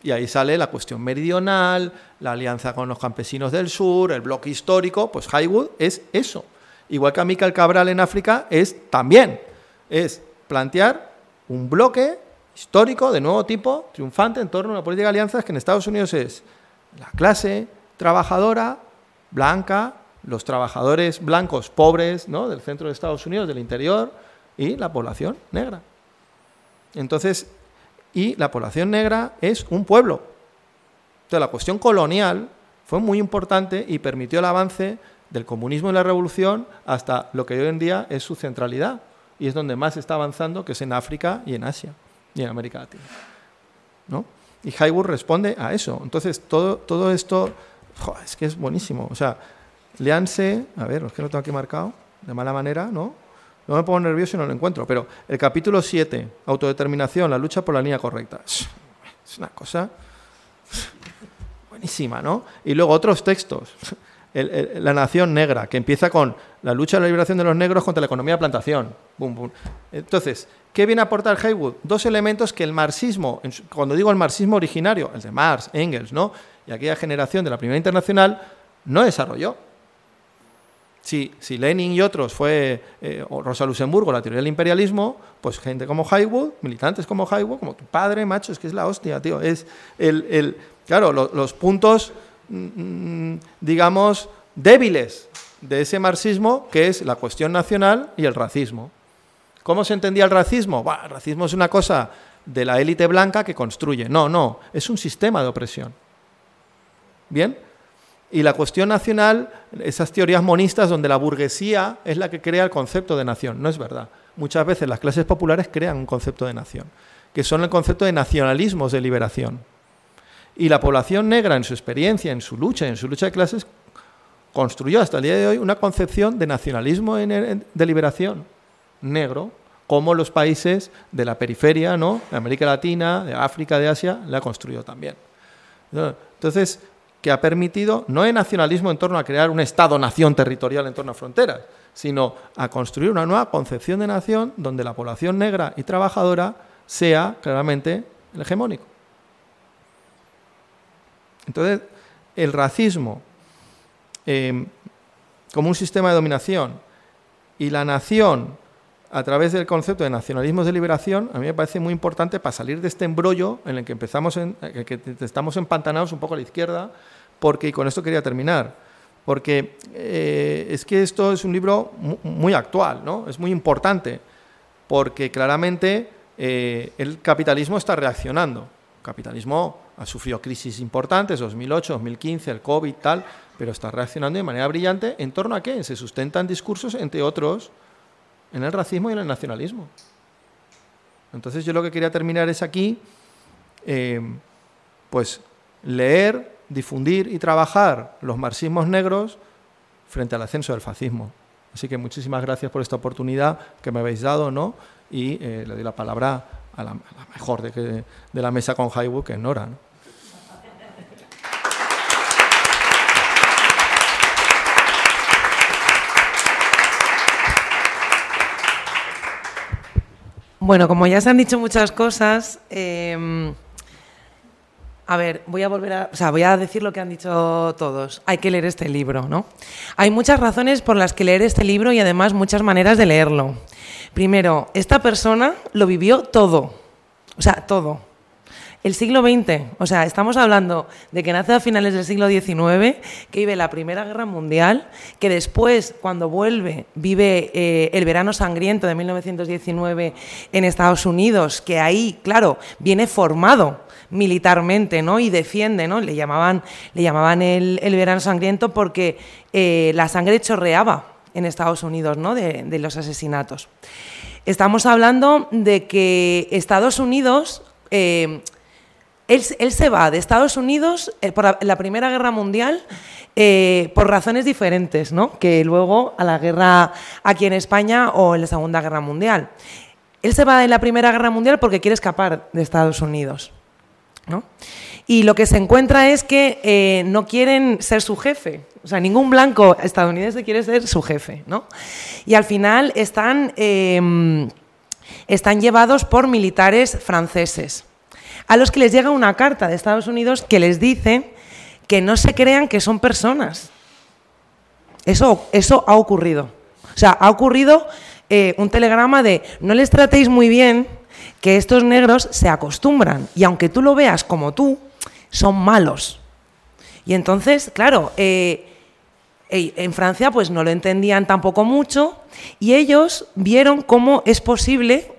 Y ahí sale la cuestión meridional, la alianza con los campesinos del sur, el bloque histórico, pues Highwood es eso. Igual que Amical Cabral en África es también, es plantear un bloque histórico de nuevo tipo, triunfante en torno a una política de alianzas que en Estados Unidos es la clase trabajadora blanca, los trabajadores blancos pobres ¿no? del centro de Estados Unidos, del interior, y la población negra. Entonces, y la población negra es un pueblo. Entonces la cuestión colonial fue muy importante y permitió el avance del comunismo y la revolución hasta lo que hoy en día es su centralidad y es donde más está avanzando, que es en África y en Asia y en América Latina. ¿no? Y Haywood responde a eso. Entonces, todo, todo esto es que es buenísimo. O sea, leanse, a ver, es que no tengo aquí marcado, de mala manera, ¿no? No me pongo nervioso y no lo encuentro. Pero el capítulo 7, autodeterminación, la lucha por la línea correcta. Es una cosa buenísima, ¿no? Y luego otros textos. la nación negra, que empieza con la lucha de la liberación de los negros contra la economía de plantación. Bum, bum. Entonces, ¿qué viene a aportar Haywood? Dos elementos que el marxismo, cuando digo el marxismo originario, el de Marx, Engels, ¿no? y aquella generación de la Primera Internacional, no desarrolló. Si, Lenin y otros fue eh, Rosa Luxemburgo, la teoría del imperialismo, pues gente como Haywood, militantes como Haywood, como tu padre, macho, es que es la hostia, tío. Es el, el- claro, lo- los puntos, mm, digamos, débiles de ese marxismo, que es la cuestión nacional y el racismo. ¿Cómo se entendía el racismo? El racismo es una cosa de la élite blanca que construye. No, no, es un sistema de opresión. ¿Bien? Y la cuestión nacional, esas teorías monistas donde la burguesía es la que crea el concepto de nación, no es verdad. Muchas veces las clases populares crean un concepto de nación, que son el concepto de nacionalismos de liberación. Y la población negra, en su experiencia, en su lucha, en su lucha de clases, construyó hasta el día de hoy una concepción de nacionalismo de liberación negro, como los países de la periferia, ¿no? de América Latina, de África, de Asia, la ha construido también. Entonces, que ha permitido no el nacionalismo en torno a crear un Estado-nación territorial en torno a fronteras, sino a construir una nueva concepción de nación donde la población negra y trabajadora sea claramente el hegemónico. Entonces, el racismo eh, como un sistema de dominación y la nación a través del concepto de nacionalismos de liberación, a mí me parece muy importante para salir de este embrollo en el que empezamos, en, el que estamos empantanados un poco a la izquierda, porque, y con esto quería terminar, porque eh, es que esto es un libro mu- muy actual, ¿no? es muy importante, porque claramente eh, el capitalismo está reaccionando. El capitalismo ha sufrido crisis importantes, 2008, 2015, el COVID, tal, pero está reaccionando de manera brillante en torno a qué? Se sustentan discursos, entre otros, en el racismo y en el nacionalismo. Entonces yo lo que quería terminar es aquí, eh, pues leer, difundir y trabajar los marxismos negros frente al ascenso del fascismo. Así que muchísimas gracias por esta oportunidad que me habéis dado, ¿no? Y eh, le doy la palabra a la, mejor de, la mesa con Highwood, que es Nora. ¿no? Bueno, como ya se han dicho muchas cosas, eh, a ver, voy a volver a, o sea, voy a decir lo que han dicho todos. Hay que leer este libro, ¿no? Hay muchas razones por las que leer este libro y además muchas maneras de leerlo. Primero, esta persona lo vivió todo, o sea, todo. El siglo XX, o sea, estamos hablando de que nace a finales del siglo XIX, que vive la Primera Guerra Mundial, que después, cuando vuelve, vive eh, el verano sangriento de 1919 en Estados Unidos, que ahí, claro, viene formado militarmente, ¿no? Y defiende, ¿no? Le llamaban, le llamaban el, el verano sangriento porque eh, la sangre chorreaba en Estados Unidos, ¿no? De, los asesinatos. Estamos hablando de que Estados Unidos eh, él, se va de Estados Unidos eh, por la, Primera Guerra Mundial eh, por razones diferentes, ¿no? Que luego a la guerra aquí en España o en la Segunda Guerra Mundial. Él se va de la Primera Guerra Mundial porque quiere escapar de Estados Unidos. ¿no? Y lo que se encuentra es que eh, no quieren ser su jefe. O sea, ningún blanco estadounidense quiere ser su jefe. ¿no? Y al final están, eh, están llevados por militares franceses a los que les llega una carta de Estados Unidos que les dice que no se crean que son personas. Eso, eso ha ocurrido. O sea, ha ocurrido eh, un telegrama de no les tratéis muy bien, que estos negros se acostumbran y aunque tú lo veas como tú, son malos. Y entonces, claro, eh, eh, en Francia pues no lo entendían tampoco mucho y ellos vieron cómo es posible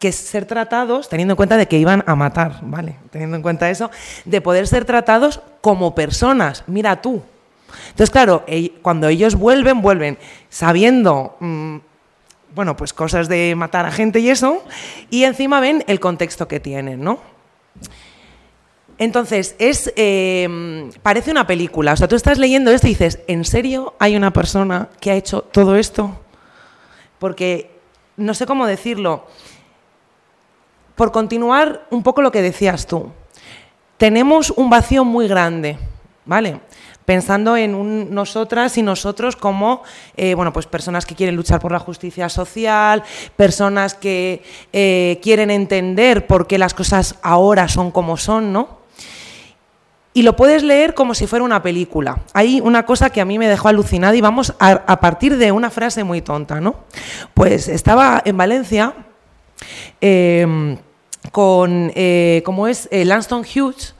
que ser tratados, teniendo en cuenta de que iban a matar, ¿vale? Teniendo en cuenta eso, de poder ser tratados como personas, mira tú. Entonces, claro, cuando ellos vuelven, vuelven sabiendo, mm, bueno, pues cosas de matar a gente y eso, y encima ven el contexto que tienen, ¿no? Entonces, es, eh, parece una película. O sea, tú estás leyendo esto y dices, ¿en serio hay una persona que ha hecho todo esto? Porque, no sé cómo decirlo, por continuar un poco lo que decías tú, tenemos un vacío muy grande, ¿vale? pensando en nosotras y nosotros como eh, bueno, pues personas que quieren luchar por la justicia social, personas que eh, quieren entender por qué las cosas ahora son como son, ¿no? Y lo puedes leer como si fuera una película. Hay una cosa que a mí me dejó alucinada y vamos a, partir de una frase muy tonta, ¿no? Pues estaba en Valencia eh, con, eh, es eh, Lanston Hughes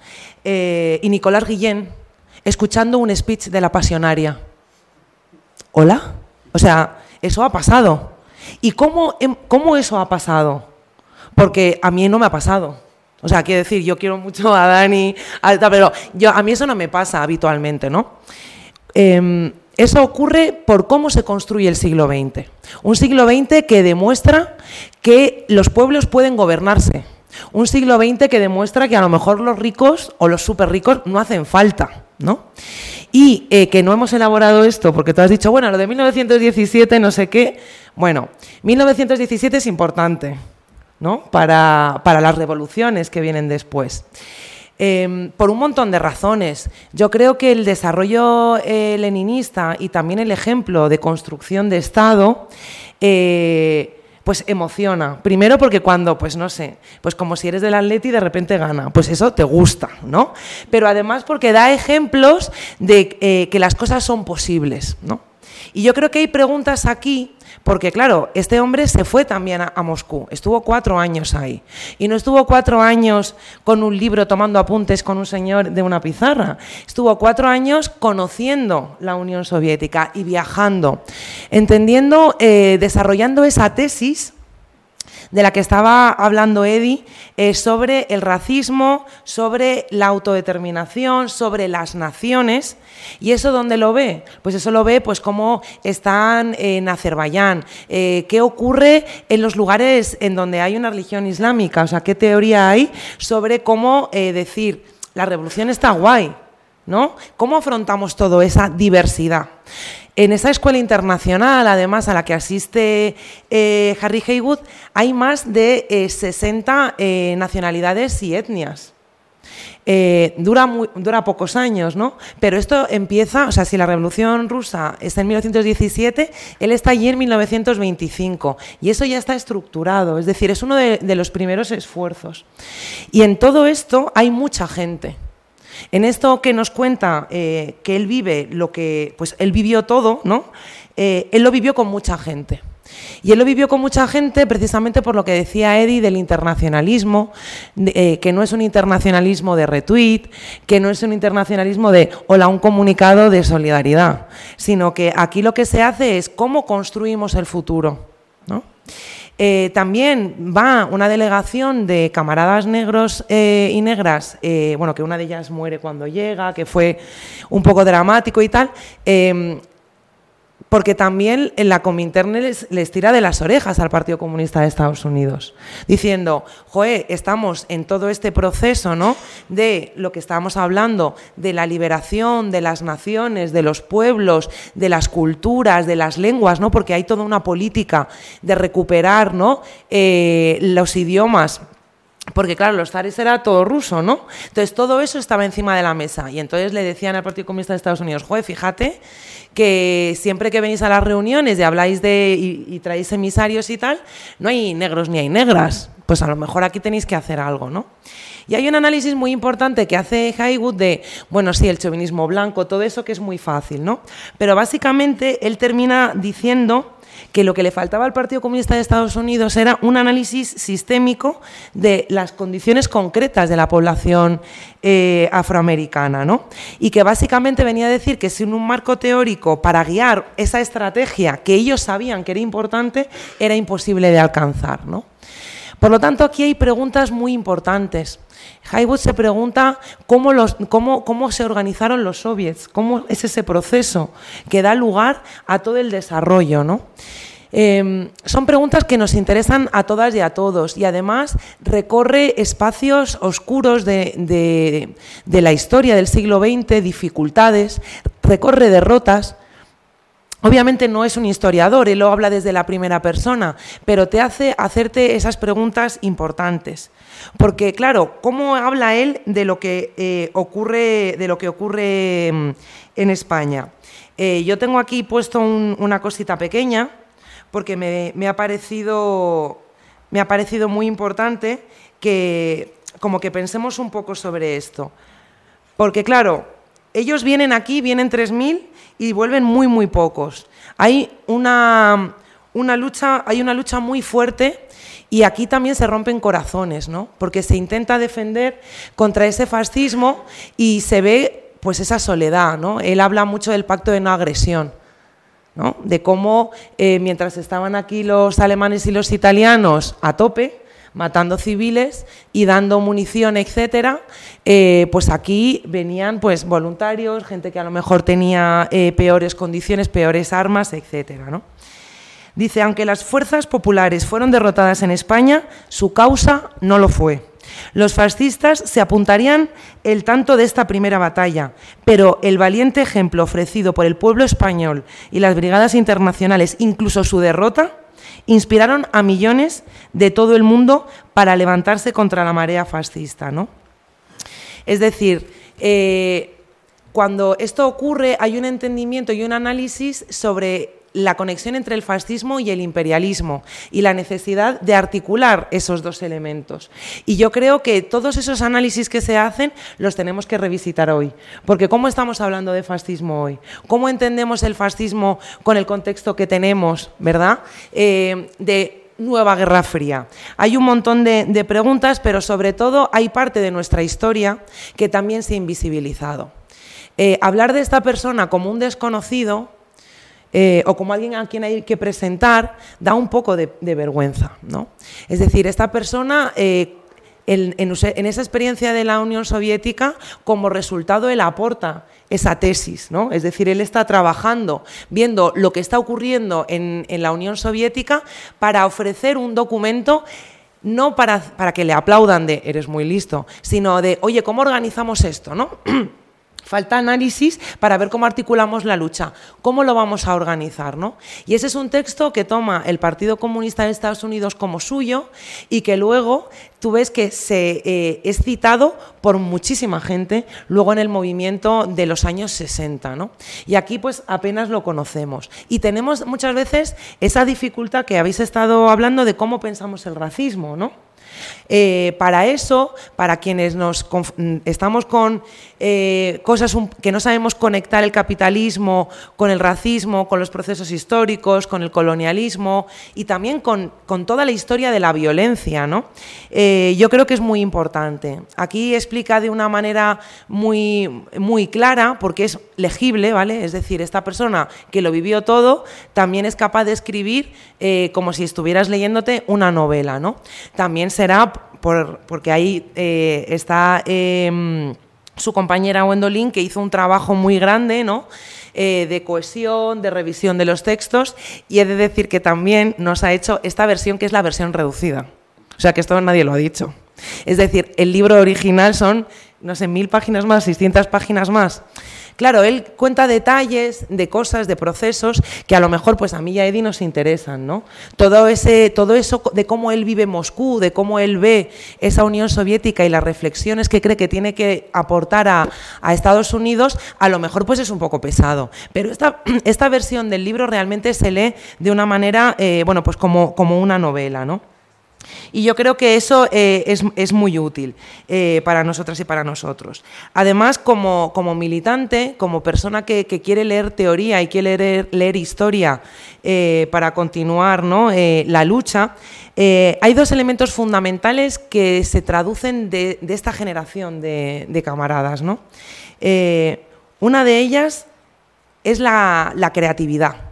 eh, y Nicolás Guillén, escuchando un speech de la pasionaria. ¿Hola? O sea, eso ha pasado. ¿Y cómo, cómo eso ha pasado? Porque a mí no me ha pasado. O sea, quiero decir, yo quiero mucho a Dani, pero yo, a mí eso no me pasa habitualmente, ¿no? Em, eso ocurre por cómo se construye el siglo XX. Un siglo XX que demuestra que los pueblos pueden gobernarse. Un siglo XX que demuestra que a lo mejor los ricos o los súper ricos no hacen falta, ¿no? Y eh, que no hemos elaborado esto, porque tú has dicho, bueno, lo de 1917, no sé qué. Bueno, 1917 es importante, ¿no? Para, para las revoluciones que vienen después. Eh, por un montón de razones. Yo creo que el desarrollo eh, leninista y también el ejemplo de construcción de Estado, eh, pues emociona. Primero porque cuando, pues no sé, pues como si eres del Atleti de repente gana, pues eso te gusta, ¿no? Pero además porque da ejemplos de eh, que las cosas son posibles, ¿no? Y yo creo que hay preguntas aquí, porque claro, este hombre se fue también a, Moscú, estuvo cuatro años ahí. Y no estuvo cuatro años con un libro tomando apuntes con un señor de una pizarra, estuvo cuatro años conociendo la Unión Soviética y viajando, entendiendo, eh, desarrollando esa tesis de la que estaba hablando Eddie, sobre el racismo, sobre la autodeterminación, sobre las naciones. ¿Y eso dónde lo ve? Pues eso lo ve pues cómo están en Azerbaiyán, eh, qué ocurre en los lugares en donde hay una religión islámica, o sea, qué teoría hay sobre cómo eh, decir, la revolución está guay, ¿no? ¿Cómo afrontamos toda esa diversidad? En esa escuela internacional, además, a la que asiste eh, Harry Haywood, hay más de eh, 60 eh, nacionalidades y etnias. Eh, dura, dura pocos años, ¿no? Pero esto empieza, o sea, si la Revolución Rusa está en 1917, él está allí en 1925 y eso ya está estructurado, es decir, es uno de los primeros esfuerzos. Y en todo esto hay mucha gente. En esto que nos cuenta eh, que él vive lo que, pues él vivió todo, ¿no? Eh, él lo vivió con mucha gente. Y él lo vivió con mucha gente precisamente por lo que decía Eddie del internacionalismo, eh, que no es un internacionalismo de retweet, que no es un internacionalismo de hola, un comunicado de solidaridad, sino que aquí lo que se hace es cómo construimos el futuro. ¿no? Eh, también va una delegación de camaradas negros eh, y negras, eh, bueno, que una de ellas muere cuando llega, que fue un poco dramático y tal, porque también en la Comintern les, tira de las orejas al Partido Comunista de Estados Unidos, diciendo, joe, estamos en todo este proceso, ¿no? De lo que estábamos hablando, de la liberación de las naciones, de los pueblos, de las culturas, de las lenguas, ¿no? Porque hay toda una política de recuperar, ¿no? Eh, los idiomas porque claro, los zares era todo ruso, ¿no? Entonces todo eso estaba encima de la mesa y entonces le decían al Partido Comunista de Estados Unidos, joder, fíjate que siempre que venís a las reuniones y habláis de y, y traéis emisarios y tal, no hay negros ni hay negras. Pues a lo mejor aquí tenéis que hacer algo, ¿no? Y hay un análisis muy importante que hace Haywood de, bueno, sí, el chauvinismo blanco, todo eso que es muy fácil, ¿no? Pero básicamente él termina diciendo que lo que le faltaba al Partido Comunista de Estados Unidos era un análisis sistémico de las condiciones concretas de la población eh, afroamericana, ¿no? Y que básicamente venía a decir que sin un marco teórico para guiar esa estrategia que ellos sabían que era importante, era imposible de alcanzar, ¿no? Por lo tanto, aquí hay preguntas muy importantes. Haywood se pregunta cómo, los, cómo, cómo se organizaron los soviets, cómo es ese proceso que da lugar a todo el desarrollo. ¿no? Eh, son preguntas que nos interesan a todas y a todos y además recorre espacios oscuros de, de la historia del siglo XX, dificultades, recorre derrotas Obviamente no es un historiador, él lo habla desde la primera persona, pero te hace hacerte esas preguntas importantes. Porque, claro, ¿cómo habla él de lo que eh, ocurre, de lo que ocurre mm, en España? Eh, yo tengo aquí puesto una cosita pequeña, porque me, ha parecido, me ha parecido muy importante que como que pensemos un poco sobre esto. Porque, claro, ellos vienen aquí, vienen 3.000 y vuelven muy, muy pocos. Hay una, una, lucha, hay una lucha muy fuerte y aquí también se rompen corazones, ¿no? Porque se intenta defender contra ese fascismo y se ve pues esa soledad, ¿no? Él habla mucho del pacto de no agresión. ¿no? de cómo eh, mientras estaban aquí los alemanes y los italianos a tope, matando civiles y dando munición, etcétera, eh, pues aquí venían pues voluntarios, gente que a lo mejor tenía eh, peores condiciones, peores armas, etcétera, ¿no? Dice, aunque las fuerzas populares fueron derrotadas en España, su causa no lo fue. Los fascistas se apuntarían el tanto de esta primera batalla, pero el valiente ejemplo ofrecido por el pueblo español y las brigadas internacionales, incluso su derrota, inspiraron a millones de todo el mundo para levantarse contra la marea fascista. ¿no? Es decir, eh, cuando esto ocurre hay un entendimiento y un análisis sobre la conexión entre el fascismo y el imperialismo y la necesidad de articular esos dos elementos. Y yo creo que todos esos análisis que se hacen los tenemos que revisitar hoy. Porque ¿cómo estamos hablando de fascismo hoy? ¿Cómo entendemos el fascismo con el contexto que tenemos, verdad? Eh, de nueva Guerra Fría. Hay un montón de, preguntas, pero sobre todo hay parte de nuestra historia que también se ha invisibilizado. Eh, hablar de esta persona como un desconocido eh, o como alguien a quien hay que presentar, da un poco de, vergüenza. ¿no? Es decir, esta persona, eh, en, esa experiencia de la Unión Soviética, como resultado él aporta esa tesis, ¿no? Es decir, él está trabajando, viendo lo que está ocurriendo en, la Unión Soviética para ofrecer un documento no para, para que le aplaudan de eres muy listo, sino de, oye, ¿cómo organizamos esto? ¿no? Falta análisis para ver cómo articulamos la lucha, cómo lo vamos a organizar. ¿no? Y ese es un texto que toma el Partido Comunista de Estados Unidos como suyo y que luego tú ves que se, eh, es citado por muchísima gente luego en el movimiento de los años 60. ¿no? Y aquí pues apenas lo conocemos. Y tenemos muchas veces esa dificultad que habéis estado hablando de cómo pensamos el racismo. ¿no? Eh, para eso, para quienes nos estamos con eh, cosas que no sabemos conectar el capitalismo con el racismo, con los procesos históricos, con el colonialismo y también con, toda la historia de la violencia, ¿no? Eh, yo creo que es muy importante. Aquí explica de una manera muy, muy clara, porque es legible, ¿vale? Es decir, esta persona que lo vivió todo también es capaz de escribir como si estuvieras leyéndote una novela, ¿no? También será porque ahí eh, está em, su compañera Wendolin, que hizo un trabajo muy grande, ¿no? Eh, de cohesión, de revisión de los textos, y he de decir que también nos ha hecho esta versión que es la versión reducida. O sea que esto nadie lo ha dicho. Es decir, el libro original son, no sé, mil páginas más, 600 páginas más. Claro, él cuenta detalles de cosas, de procesos que a lo mejor pues a mí y a Eddie nos interesan, ¿no? Todo, ese, todo eso de cómo él vive Moscú, de cómo él ve esa Unión Soviética y las reflexiones que cree que tiene que aportar a, Estados Unidos, a lo mejor pues es un poco pesado. Pero esta, esta versión del libro realmente se lee de una manera, eh, bueno, pues como, como una novela, ¿no? Y yo creo que eso eh, es, muy útil eh, para nosotras y para nosotros. Además, como, militante, como persona que, quiere leer teoría y quiere leer, leer historia eh, para continuar la lucha, hay dos elementos fundamentales que se traducen de, esta generación de, camaradas. una de ellas es la creatividad.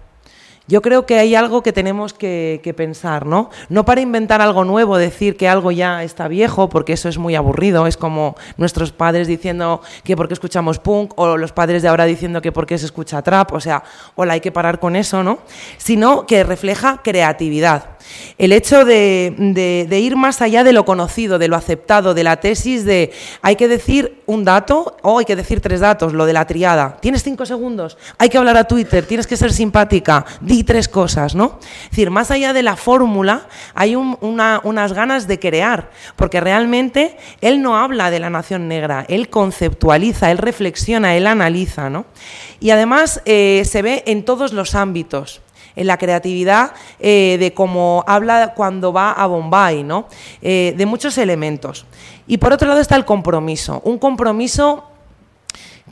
Yo creo que hay algo que tenemos que, pensar, ¿no? No para inventar algo nuevo, decir que algo ya está viejo, porque eso es muy aburrido, es como nuestros padres diciendo que porque escuchamos punk, o los padres de ahora diciendo que porque se escucha trap, o sea, hola, hay que parar con eso, ¿no? Sino que refleja creatividad. El hecho de ir más allá de lo conocido, de lo aceptado, de la tesis de hay que decir un dato o hay que decir tres datos, lo de la triada. Tienes cinco segundos, hay que hablar a Twitter, tienes que ser simpática, di tres cosas, ¿no? Es decir, más allá de la fórmula, hay un, una, unas ganas de crear, porque realmente él no habla de la nación negra, él conceptualiza, él reflexiona, él analiza, ¿no? Y además eh, se ve en todos los ámbitos en la creatividad eh, de cómo habla cuando va a Bombay, ¿no? Eh, de muchos elementos. Y por otro lado está el compromiso, un compromiso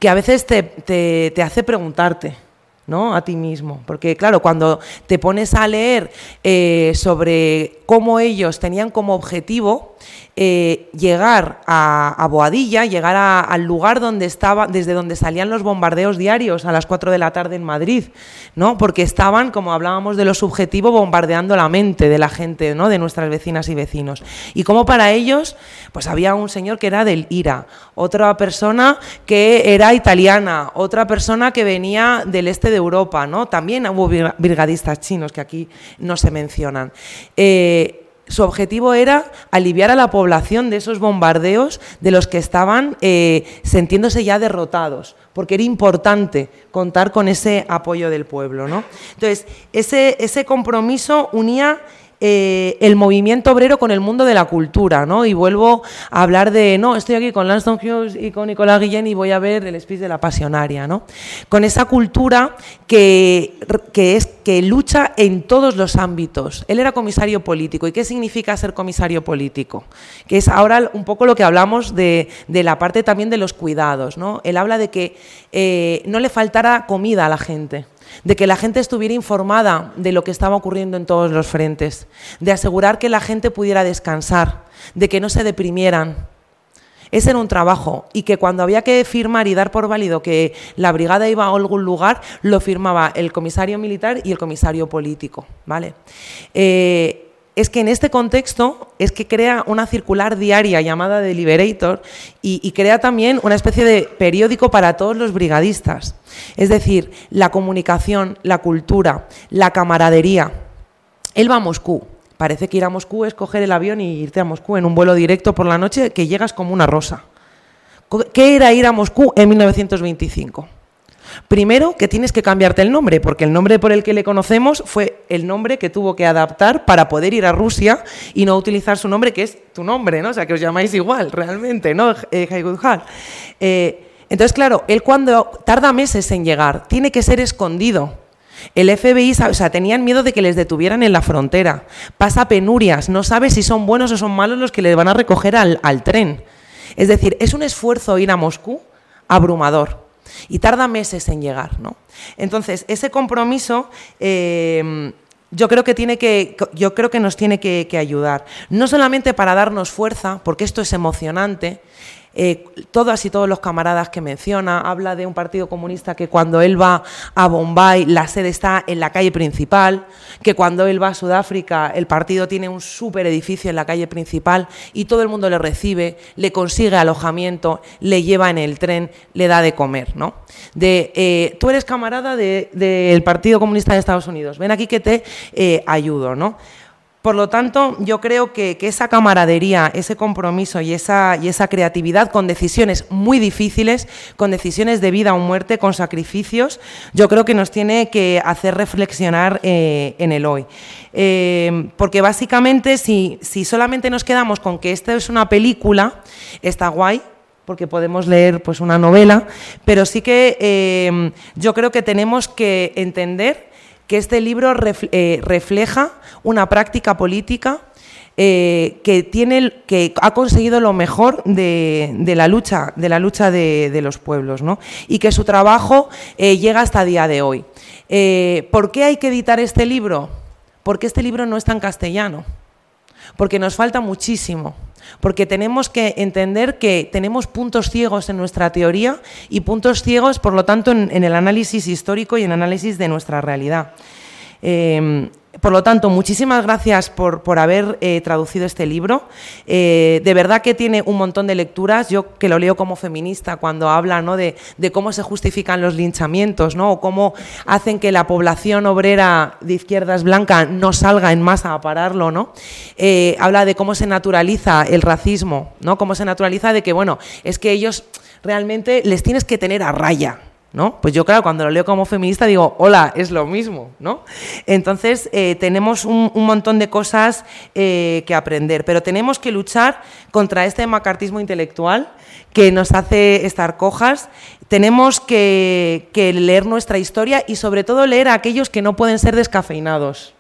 que a veces te, te hace preguntarte, ¿no? a ti mismo. Porque claro, cuando te pones a leer eh, sobre cómo ellos tenían como objetivo eh, llegar a, Boadilla, llegar al lugar donde estaba, desde donde salían los bombardeos diarios a las 4 de la tarde en Madrid, ¿no? Porque estaban, como hablábamos de lo subjetivo, bombardeando la mente de la gente, ¿no? De nuestras vecinas y vecinos. Y como para ellos, pues había un señor que era del IRA, otra persona que era italiana, otra persona que venía del este de Europa, ¿no? También hubo brigadistas chinos que aquí no se mencionan. Eh, su objetivo era aliviar a la población de esos bombardeos de los que estaban eh, sintiéndose ya derrotados, porque era importante contar con ese apoyo del pueblo. ¿no? Entonces, ese, ese compromiso unía eh, el movimiento obrero con el mundo de la cultura, ¿no? Y vuelvo a hablar de, no, estoy aquí con Lanston Hughes y con Nicolás Guillén y voy a ver el speech de la pasionaria, ¿no? Con esa cultura que, que, es, que lucha en todos los ámbitos. Él era comisario político. ¿Y qué significa ser comisario político? Que es ahora un poco lo que hablamos de, de la parte también de los cuidados, ¿no? Él habla de que eh, no le faltara comida a la gente de que la gente estuviera informada de lo que estaba ocurriendo en todos los frentes, de asegurar que la gente pudiera descansar, de que no se deprimieran. Ese era un trabajo y que cuando había que firmar y dar por válido que la brigada iba a algún lugar, lo firmaba el comisario militar y el comisario político. ¿vale? Eh, es que en este contexto es que crea una circular diaria llamada The Liberator y, crea también una especie de periódico para todos los brigadistas. Es decir, la comunicación, la cultura, la camaradería. Él va a Moscú. Parece que ir a Moscú es coger el avión y irte a Moscú en un vuelo directo por la noche que llegas como una rosa. ¿Qué era ir a Moscú en 1925? Primero, que tienes que cambiarte el nombre, porque el nombre por el que le conocemos fue el nombre que tuvo que adaptar para poder ir a Rusia y no utilizar su nombre, que es tu nombre, ¿no? O sea, que os llamáis igual, realmente, ¿no? Eh, eh, entonces, claro, él cuando tarda meses en llegar, tiene que ser escondido. El FBI, o sea, tenían miedo de que les detuvieran en la frontera. Pasa penurias, no sabe si son buenos o son malos los que le van a recoger al, al tren. Es decir, es un esfuerzo ir a Moscú abrumador y tarda meses en llegar. ¿no? Entonces, ese compromiso eh, yo, creo que tiene que, yo creo que nos tiene que ayudar, no solamente para darnos fuerza, porque esto es emocionante, eh, todas y todos los camaradas que menciona, habla de un partido comunista que cuando él va a Bombay la sede está en la calle principal, que cuando él va a Sudáfrica el partido tiene un súper edificio en la calle principal y todo el mundo le recibe, le consigue alojamiento, le lleva en el tren, le da de comer. ¿no? De, eh, tú eres camarada del de, Partido Comunista de Estados Unidos, ven aquí que te eh, ayudo. ¿no? Por lo tanto, yo creo que, esa camaradería, ese compromiso y esa, y esa creatividad con decisiones muy difíciles, con decisiones de vida o muerte, con sacrificios, yo creo que nos tiene que hacer reflexionar eh, en el hoy. Eh, porque básicamente, si, si solamente nos quedamos con que esta es una película, está guay, porque podemos leer pues una novela, pero sí que eh, yo creo que tenemos que entender que este libro eh, refleja una práctica política eh, que, tiene, que ha conseguido lo mejor de, la lucha, de, la lucha de, los pueblos ¿no? y que su trabajo eh, llega hasta día de hoy. ¿Por qué hay que editar este libro? Porque este libro no está en castellano, porque nos falta muchísimo porque tenemos que entender que tenemos puntos ciegos en nuestra teoría y puntos ciegos, por lo tanto, en, el análisis histórico y en el análisis de nuestra realidad. Eh, por lo tanto, muchísimas gracias por, por haber eh, traducido este libro. Eh, de verdad que tiene un montón de lecturas. Yo que lo leo como feminista cuando habla ¿no? de, de cómo se justifican los linchamientos ¿no? o cómo hacen que la población obrera de izquierdas blanca no salga en masa a pararlo. ¿no? Eh, habla de cómo se naturaliza el racismo, ¿no? cómo se naturaliza de que, bueno, es que ellos realmente les tienes que tener a raya. ¿No? Pues yo, claro, cuando lo leo como feminista digo, hola, es lo mismo, ¿no? Entonces, eh, tenemos un, un, montón de cosas eh, que aprender, pero tenemos que luchar contra este macartismo intelectual que nos hace estar cojas. Tenemos que, que leer nuestra historia y, sobre todo, leer a aquellos que no pueden ser descafeinados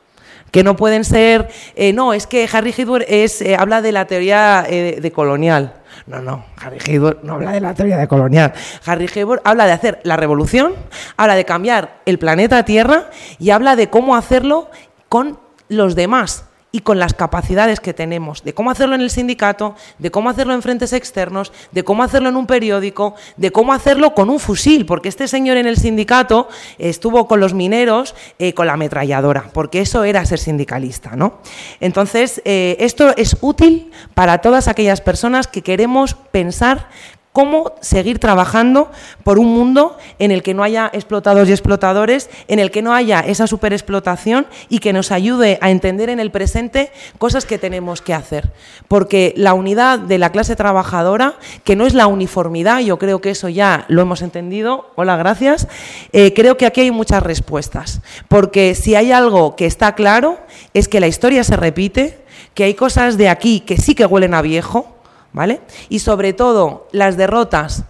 que no pueden ser, eh, no, es que Harry Hayward es, habla de la teoría de colonial. No, no, Harry Hayward no habla de la teoría de colonial. Harry Hayward habla de hacer la revolución, habla de cambiar el planeta Tierra y habla de cómo hacerlo con los demás y con las capacidades que tenemos, de cómo hacerlo en el sindicato, de cómo hacerlo en frentes externos, de cómo hacerlo en un periódico, de cómo hacerlo con un fusil, porque este señor en el sindicato estuvo con los mineros eh, con la ametralladora, porque eso era ser sindicalista. ¿no? Entonces, eh, esto es útil para todas aquellas personas que queremos pensar cómo seguir trabajando por un mundo en el que no haya explotados y explotadores, en el que no haya esa superexplotación y que nos ayude a entender en el presente cosas que tenemos que hacer. Porque la unidad de la clase trabajadora, que no es la uniformidad, yo creo que eso ya lo hemos entendido, hola, gracias, eh, creo que aquí hay muchas respuestas. Porque si hay algo que está claro, es que la historia se repite, que hay cosas de aquí que sí que huelen a viejo, ¿vale? Y sobre todo, las derrotas.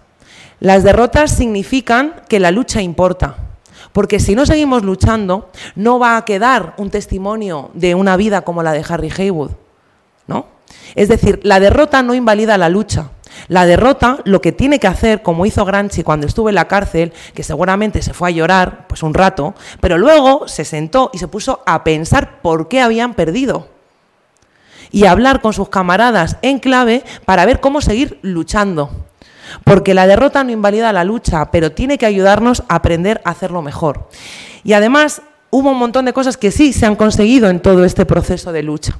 Las derrotas significan que la lucha importa. Porque si no seguimos luchando, no va a quedar un testimonio de una vida como la de Harry Haywood, ¿no? Es decir, la derrota no invalida la lucha. La derrota lo que tiene que hacer, como hizo Gramsci cuando estuvo en la cárcel, que seguramente se fue a llorar, pues un rato, pero luego se sentó y se puso a pensar por qué habían perdido y hablar con sus camaradas en clave para ver cómo seguir luchando. Porque la derrota no invalida la lucha, pero tiene que ayudarnos a aprender a hacerlo mejor. Y además hubo un montón de cosas que sí se han conseguido en todo este proceso de lucha.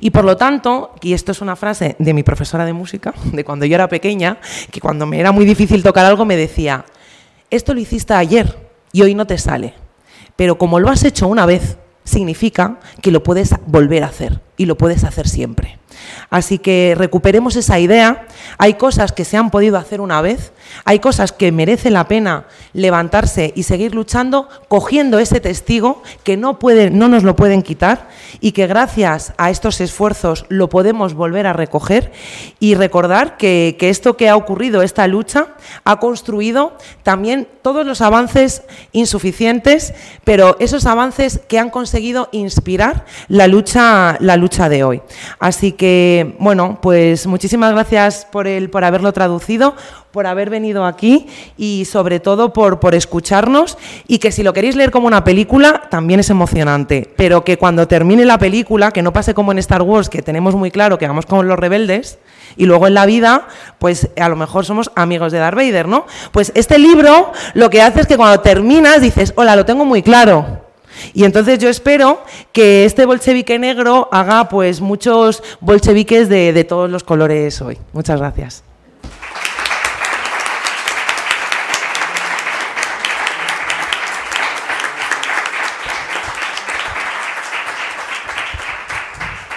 Y por lo tanto, y esto es una frase de mi profesora de música, de cuando yo era pequeña, que cuando me era muy difícil tocar algo me decía, esto lo hiciste ayer y hoy no te sale, pero como lo has hecho una vez, significa que lo puedes volver a hacer y lo puedes hacer siempre. Así que recuperemos esa idea. Hay cosas que se han podido hacer una vez, hay cosas que merece la pena levantarse y seguir luchando, cogiendo ese testigo que no, puede, no nos lo pueden quitar y que gracias a estos esfuerzos lo podemos volver a recoger y recordar que, que esto que ha ocurrido, esta lucha, ha construido también todos los avances insuficientes, pero esos avances que han conseguido inspirar la lucha, la lucha de hoy. Así que, bueno, pues muchísimas gracias por, el, por haberlo traducido, por haber venido aquí y sobre todo por, por escucharnos y que si lo queréis leer como una película también es emocionante, pero que cuando termine la película, que no pase como en Star Wars, que tenemos muy claro que vamos con los rebeldes, y luego en la vida, pues a lo mejor somos amigos de Darth Vader, ¿no? Pues este libro lo que hace es que cuando terminas dices, hola, lo tengo muy claro. Y entonces yo espero que este bolchevique negro haga pues muchos bolcheviques de, de todos los colores hoy. Muchas gracias.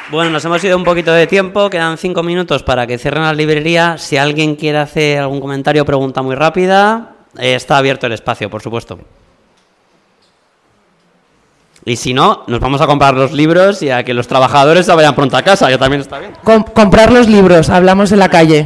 Bueno, nos hemos ido un poquito de tiempo, quedan cinco minutos para que cierren la librería. Si alguien quiere hacer algún comentario o pregunta muy rápida, eh, está abierto el espacio, por supuesto. Y si no, nos vamos a comprar los libros y a que los trabajadores se vayan pronto a casa, que también está bien. Com comprar los libros, hablamos en la calle.